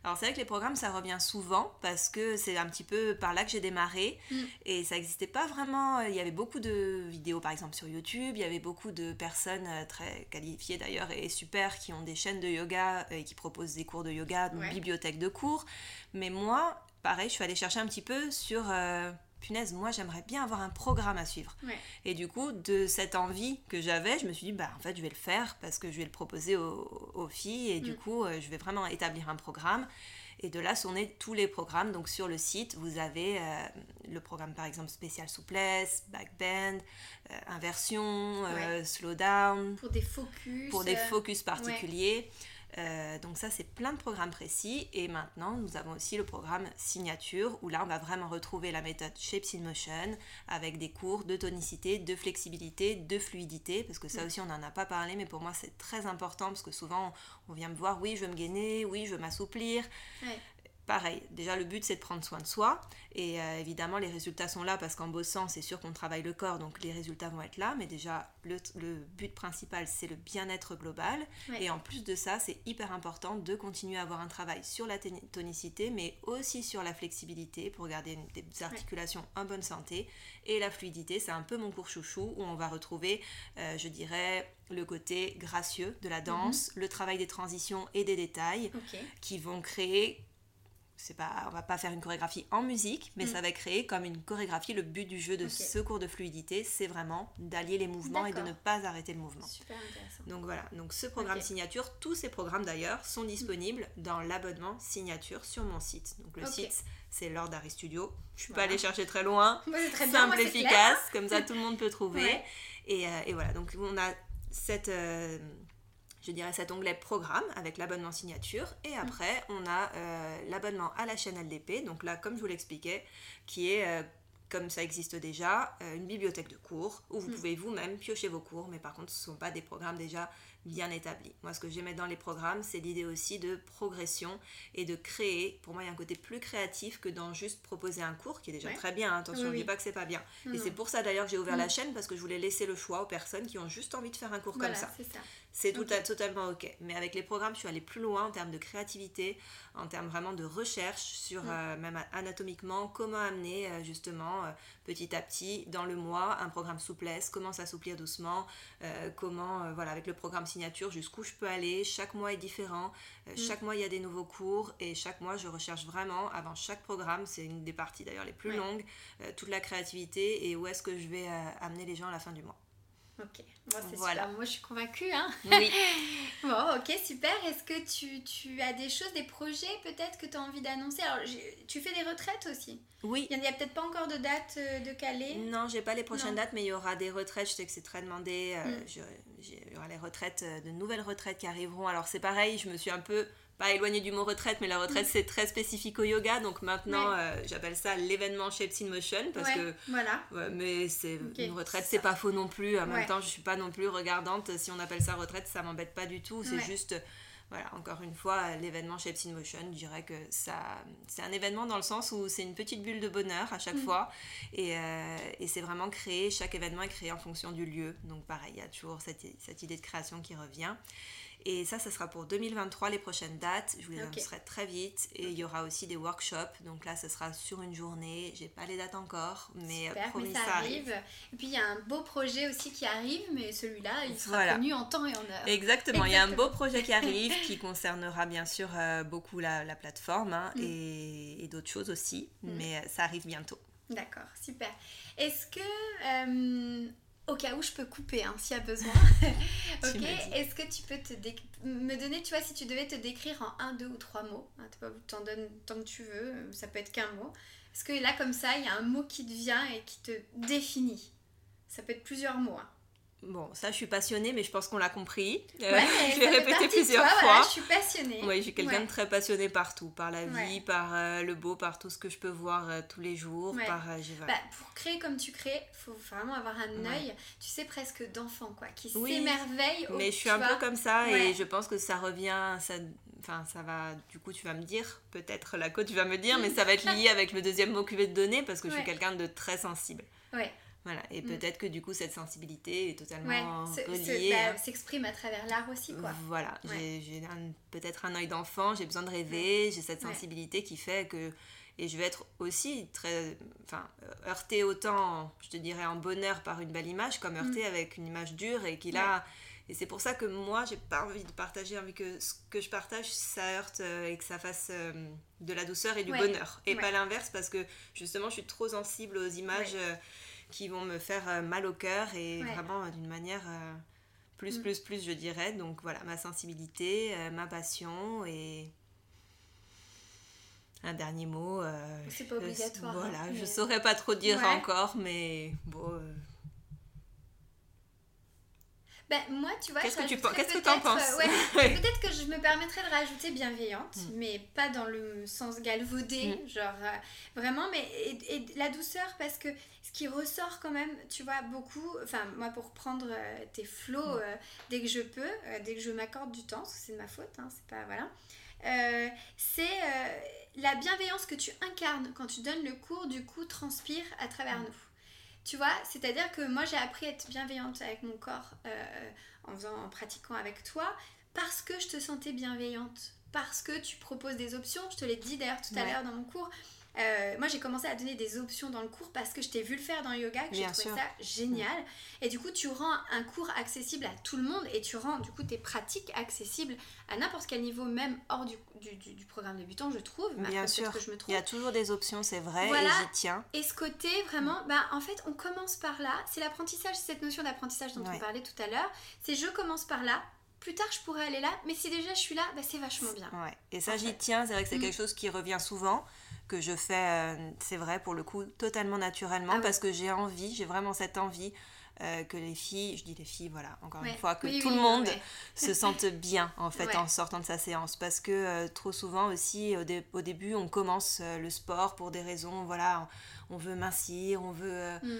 Alors c'est vrai que les programmes, ça revient souvent parce que c'est un petit peu par là que j'ai démarré mm. et ça n'existait pas vraiment. Il y avait beaucoup de vidéos par exemple sur YouTube, il y avait beaucoup de personnes euh, très qualifiées d'ailleurs et super qui ont des chaînes de yoga et qui proposent des cours de yoga, une bibliothèque de cours. Mais moi, pareil, je suis allée chercher un petit peu sur... Euh, punaise, moi j'aimerais bien avoir un programme à suivre. Et du coup, de cette envie que j'avais, je me suis dit, bah en fait, je vais le faire parce que je vais le proposer aux, filles et du mm. coup, euh, je vais vraiment établir un programme. Et de là sont nés tous les programmes. Donc sur le site, vous avez euh, le programme par exemple spécial souplesse, backbend, euh, inversion, slow down. Pour des focus. Pour des focus particuliers. Euh, donc ça, c'est plein de programmes précis. Et maintenant, nous avons aussi le programme signature, où là, on va vraiment retrouver la méthode Shapes in Motion, avec des cours de tonicité, de flexibilité, de fluidité, parce que ça aussi, on n'en a pas parlé, mais pour moi, c'est très important, parce que souvent, on vient me voir, oui, je veux me gainer, oui, je veux m'assouplir. Pareil, déjà le but c'est de prendre soin de soi. Et euh, évidemment les résultats sont là parce qu'en bossant c'est sûr qu'on travaille le corps donc les résultats vont être là. Mais déjà le, but principal c'est le bien-être global. Et en plus de ça c'est hyper important de continuer à avoir un travail sur la tonicité mais aussi sur la flexibilité pour garder des articulations en bonne santé. Et la fluidité c'est un peu mon cours chouchou où on va retrouver euh, je dirais le côté gracieux de la danse, mhm. le travail des transitions et des détails qui vont créer c'est pas, on va pas faire une chorégraphie en musique, mais mm. ça va créer comme une chorégraphie. Le but du jeu de ce cours de fluidité, c'est vraiment d'allier les mouvements et de ne pas arrêter le mouvement. Super intéressant. Donc voilà, donc ce programme signature, tous ces programmes d'ailleurs sont disponibles dans l'abonnement signature sur mon site. Donc le site, c'est Lord Harry Studio. Je suis pas allée chercher très loin. très Simple, efficace, comme ça tout le monde peut trouver. Et, euh, et, voilà, donc on a cette. Euh, je dirais cet onglet programme avec l'abonnement signature et mm. après on a euh, l'abonnement à la chaîne LDP donc là comme je vous l'expliquais qui est euh, comme ça existe déjà, euh, une bibliothèque de cours où vous mm. pouvez vous-même piocher vos cours, mais par contre, ce ne sont pas des programmes déjà bien établis. Moi, ce que j'aimais dans les programmes, c'est l'idée aussi de progression et de créer. Pour moi, il y a un côté plus créatif que dans juste proposer un cours, qui est déjà très bien, hein, attention, ne dis pas que c'est pas bien. et c'est pour ça d'ailleurs que j'ai ouvert la mm. chaîne, parce que je voulais laisser le choix aux personnes qui ont juste envie de faire un cours comme ça. C'est tout totalement ok. Mais avec les programmes, je suis allée plus loin en termes de créativité, en termes vraiment de recherche sur mm. euh, même anatomiquement comment amener euh, justement euh, petit à petit dans le mois un programme souplesse, comment s'assouplir doucement, comment voilà avec le programme signature jusqu'où je peux aller. Chaque mois est différent, mm. chaque mois il y a des nouveaux cours et chaque mois je recherche vraiment avant chaque programme, c'est une des parties d'ailleurs les plus longues, toute la créativité et où est-ce que je vais amener les gens à la fin du mois. Ok, c'est voilà. Moi je suis convaincue. Hein oui. bon, ok, super. Est-ce que tu, tu, as des choses, des projets peut-être que tu as envie d'annoncer? Alors, tu fais des retraites aussi? Oui. Il n'y a, peut-être pas encore de date euh, de Calais Non, j'ai pas les prochaines dates, mais il y aura des retraites. Je sais que c'est très demandé. Euh, mm. il y aura les retraites, euh, de nouvelles retraites qui arriveront. Alors, c'est pareil, je me suis un peu pas éloigné du mot retraite, mais la retraite mm. c'est très spécifique au yoga, donc maintenant euh, j'appelle ça l'événement Shapes in Motion parce que voilà. mais c'est une retraite, c'est pas faux non plus. En même temps, je suis pas non plus regardante. Si on appelle ça retraite, ça m'embête pas du tout. C'est juste voilà, encore une fois, l'événement Shapes in Motion, je dirais que ça, c'est un événement dans le sens où c'est une petite bulle de bonheur à chaque mm. fois. Et, euh, et c'est vraiment créé, chaque événement est créé en fonction du lieu. Donc pareil, il y a toujours cette, cette idée de création qui revient. Et ça, ça sera pour 2023, les prochaines dates. Je vous les annoncerai très vite. Et il y aura aussi des workshops. Donc là, ce sera sur une journée. J'ai pas les dates encore, mais Super, promis, ça, arrive. Et puis il y a un beau projet aussi qui arrive, mais celui-là, il sera connu en temps et en heure. Exactement. Il y a un beau projet qui arrive qui concernera bien sûr euh, beaucoup la, la plateforme hein, mm. et, et d'autres choses aussi. Mm. Mais euh, ça arrive bientôt. D'accord, super. Est-ce que euh, au cas où je peux couper hein, s'il y a besoin. ok, est-ce que tu peux te me donner, tu vois, si tu devais te décrire en un, deux ou trois mots, hein, t'en donnes tant que tu veux, ça peut être qu'un mot. Est-ce que là, comme ça, il y a un mot qui te vient et qui te définit Ça peut être plusieurs mots. Hein. Bon, ça, je suis passionnée, mais je pense qu'on l'a compris. Euh, je l'ai répété plusieurs fois. je suis passionnée. Oui, suis quelqu'un de très passionné partout, par la vie, par euh, le beau, par tout ce que je peux voir euh, tous les jours. Par, bah, pour créer comme tu crées, il faut vraiment avoir un œil, tu sais, presque d'enfant, quoi, qui s'émerveille. Mais je suis un peu comme ça et je pense que ça revient, ça, enfin, ça va, du coup, tu vas me dire, peut-être la tu vas me dire, mais ça va être lié avec le deuxième mot que je vais te donner parce que je suis quelqu'un de très sensible. Ouais. Voilà, et mm. peut-être que du coup cette sensibilité est totalement reliée. Bah, s'exprime à travers l'art aussi, quoi. Voilà, j'ai peut-être un œil d'enfant, j'ai besoin de rêver, j'ai cette sensibilité qui fait que. Et je vais être aussi très. Enfin, heurtée autant, je te dirais, en bonheur par une belle image, comme heurtée mm. avec une image dure et qui là. Et c'est pour ça que moi, j'ai pas envie de partager, envie que ce que je partage, ça heurte euh, et que ça fasse euh, de la douceur et du bonheur. Et pas l'inverse, parce que justement, je suis trop sensible aux images. Euh, qui vont me faire euh, mal au cœur et vraiment euh, d'une manière euh, plus, mm. plus, plus, je dirais. Donc voilà, ma sensibilité, ma passion et un dernier mot. c'est pas obligatoire. voilà, hein, je saurais pas trop dire encore, mais bon. Ben, moi, tu vois, qu'est-ce que tu Qu'est-ce que en penses? Peut-être que je me permettrais de rajouter bienveillante, mm. mais pas dans le sens galvaudé, mm. genre vraiment, mais et, la douceur parce que qui ressort quand même, tu vois, beaucoup, enfin, moi pour prendre tes flots mm. dès que je peux, dès que je m'accorde du temps, parce que c'est de ma faute, hein, c'est pas, voilà. euh, c'est euh, la bienveillance que tu incarnes quand tu donnes le cours, du coup, transpire à travers nous. Tu vois, c'est-à-dire que moi j'ai appris à être bienveillante avec mon corps en, faisant, en pratiquant avec toi parce que je te sentais bienveillante, parce que tu proposes des options. Je te l'ai dit d'ailleurs tout à l'heure dans mon cours. Euh, moi, j'ai commencé à donner des options dans le cours parce que je t'ai vu le faire dans le yoga, que j'ai trouvé ça génial. Et du coup, tu rends un cours accessible à tout le monde et tu rends du coup tes pratiques accessibles à n'importe quel niveau, même hors du, du, du, programme débutant, je trouve. Bien sûr, que je me trompe. il y a toujours des options, c'est vrai, voilà. et j'y tiens. Et ce côté, vraiment, bah, en fait, on commence par là. C'est l'apprentissage, cette notion d'apprentissage dont on parlait tout à l'heure. C'est je commence par là, plus tard je pourrais aller là, mais si déjà je suis là, bah, c'est vachement bien. Ouais. Et ça, j'y tiens, c'est vrai que c'est mm. quelque chose qui revient souvent que je fais, euh, c'est vrai pour le coup, totalement naturellement ah parce que j'ai envie, j'ai vraiment cette envie euh, que les filles, je dis les filles, voilà, encore une fois, que tout le monde se sente bien en fait en sortant de sa séance parce que euh, trop souvent aussi au, début on commence le sport pour des raisons, voilà, on, veut mincir, on veut. Mm.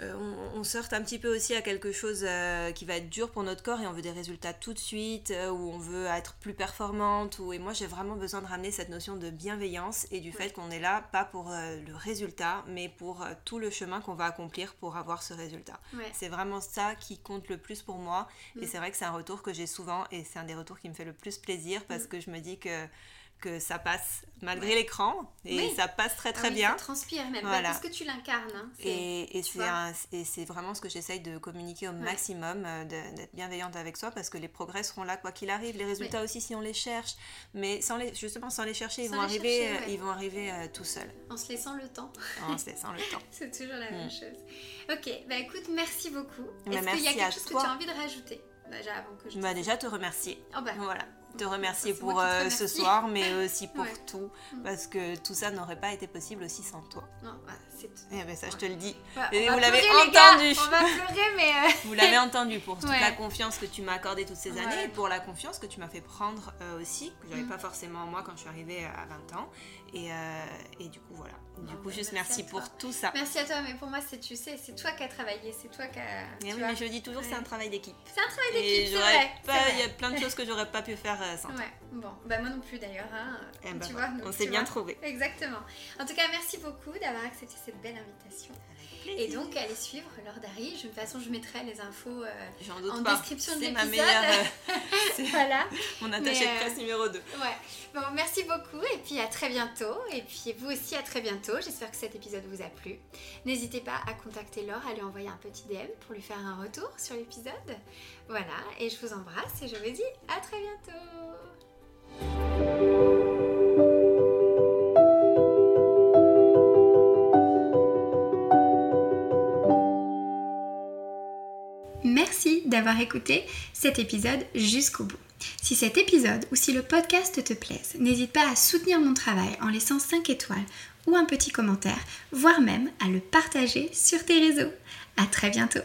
Euh, on, on, sorte un petit peu aussi à quelque chose euh, qui va être dur pour notre corps et on veut des résultats tout de suite, euh, ou on veut être plus performante. Ou... Et moi, j'ai vraiment besoin de ramener cette notion de bienveillance et du fait qu'on est là, pas pour le résultat, mais pour tout le chemin qu'on va accomplir pour avoir ce résultat. C'est vraiment ça qui compte le plus pour moi. Et mm. c'est vrai que c'est un retour que j'ai souvent et c'est un des retours qui me fait le plus plaisir parce mm. que je me dis que que ça passe malgré l'écran et ça passe très très ah bien. Ça transpire même bah, parce que tu l'incarnes. Hein, et, et c'est vraiment ce que j'essaye de communiquer au maximum, euh, d'être bienveillante avec soi parce que les progrès seront là quoi qu'il arrive. Les résultats aussi si on les cherche, mais sans les, justement sans les chercher, ils, vont arriver, euh, ils vont arriver euh, tout seuls. En se laissant le temps. En se laissant le temps. c'est toujours la même mm. chose. Ok, bah écoute, merci beaucoup. Bah, Est-ce qu'il y a quelque chose que tu as envie de rajouter? Déjà avant que je bah, déjà te remercier. Oh bah. Voilà te remercier pour euh, ce soir, mais aussi pour tout, mm. parce que tout ça n'aurait pas été possible aussi sans toi. Non, bah, c'est eh ben, ça, je te le dis. Et vous l'avez entendu. On va pleurer, mais. Euh, vous l'avez entendu pour toute la confiance que tu m'as accordée toutes ces années, et pour la confiance que tu m'as fait prendre euh, aussi, que j'avais mm. pas forcément moi quand je suis arrivée à 20 ans. Et, et du coup, voilà. Du coup, juste merci, pour tout ça. Merci à toi, mais pour moi, c'est tu sais, c'est toi qui as travaillé, c'est toi qui as. Oui, mais je dis toujours, c'est un travail d'équipe. C'est un travail d'équipe, c'est vrai. Il y a plein de choses que j'aurais pas pu faire euh, sans ouais. Bon, bah moi non plus d'ailleurs. Hein. Eh ben tu vois, on s'est bien trouvé. Exactement. En tout cas, merci beaucoup d'avoir accepté cette belle invitation. Et donc, allez suivre Laure Dari. De toute façon, je mettrai les infos euh, en description de l'épisode. C'est ma meilleure. Euh, voilà. Mon attaché de presse numéro 2. Ouais. Bon, merci beaucoup et puis à très bientôt. Et puis vous aussi à très bientôt. J'espère que cet épisode vous a plu. N'hésitez pas à contacter Laure, à lui envoyer un petit DM pour lui faire un retour sur l'épisode. Voilà. Et je vous embrasse et je vous dis à très bientôt. D'avoir écouté cet épisode jusqu'au bout. Si cet épisode ou si le podcast te plaise, n'hésite pas à soutenir mon travail en laissant 5 étoiles ou un petit commentaire, voire même à le partager sur tes réseaux. À très bientôt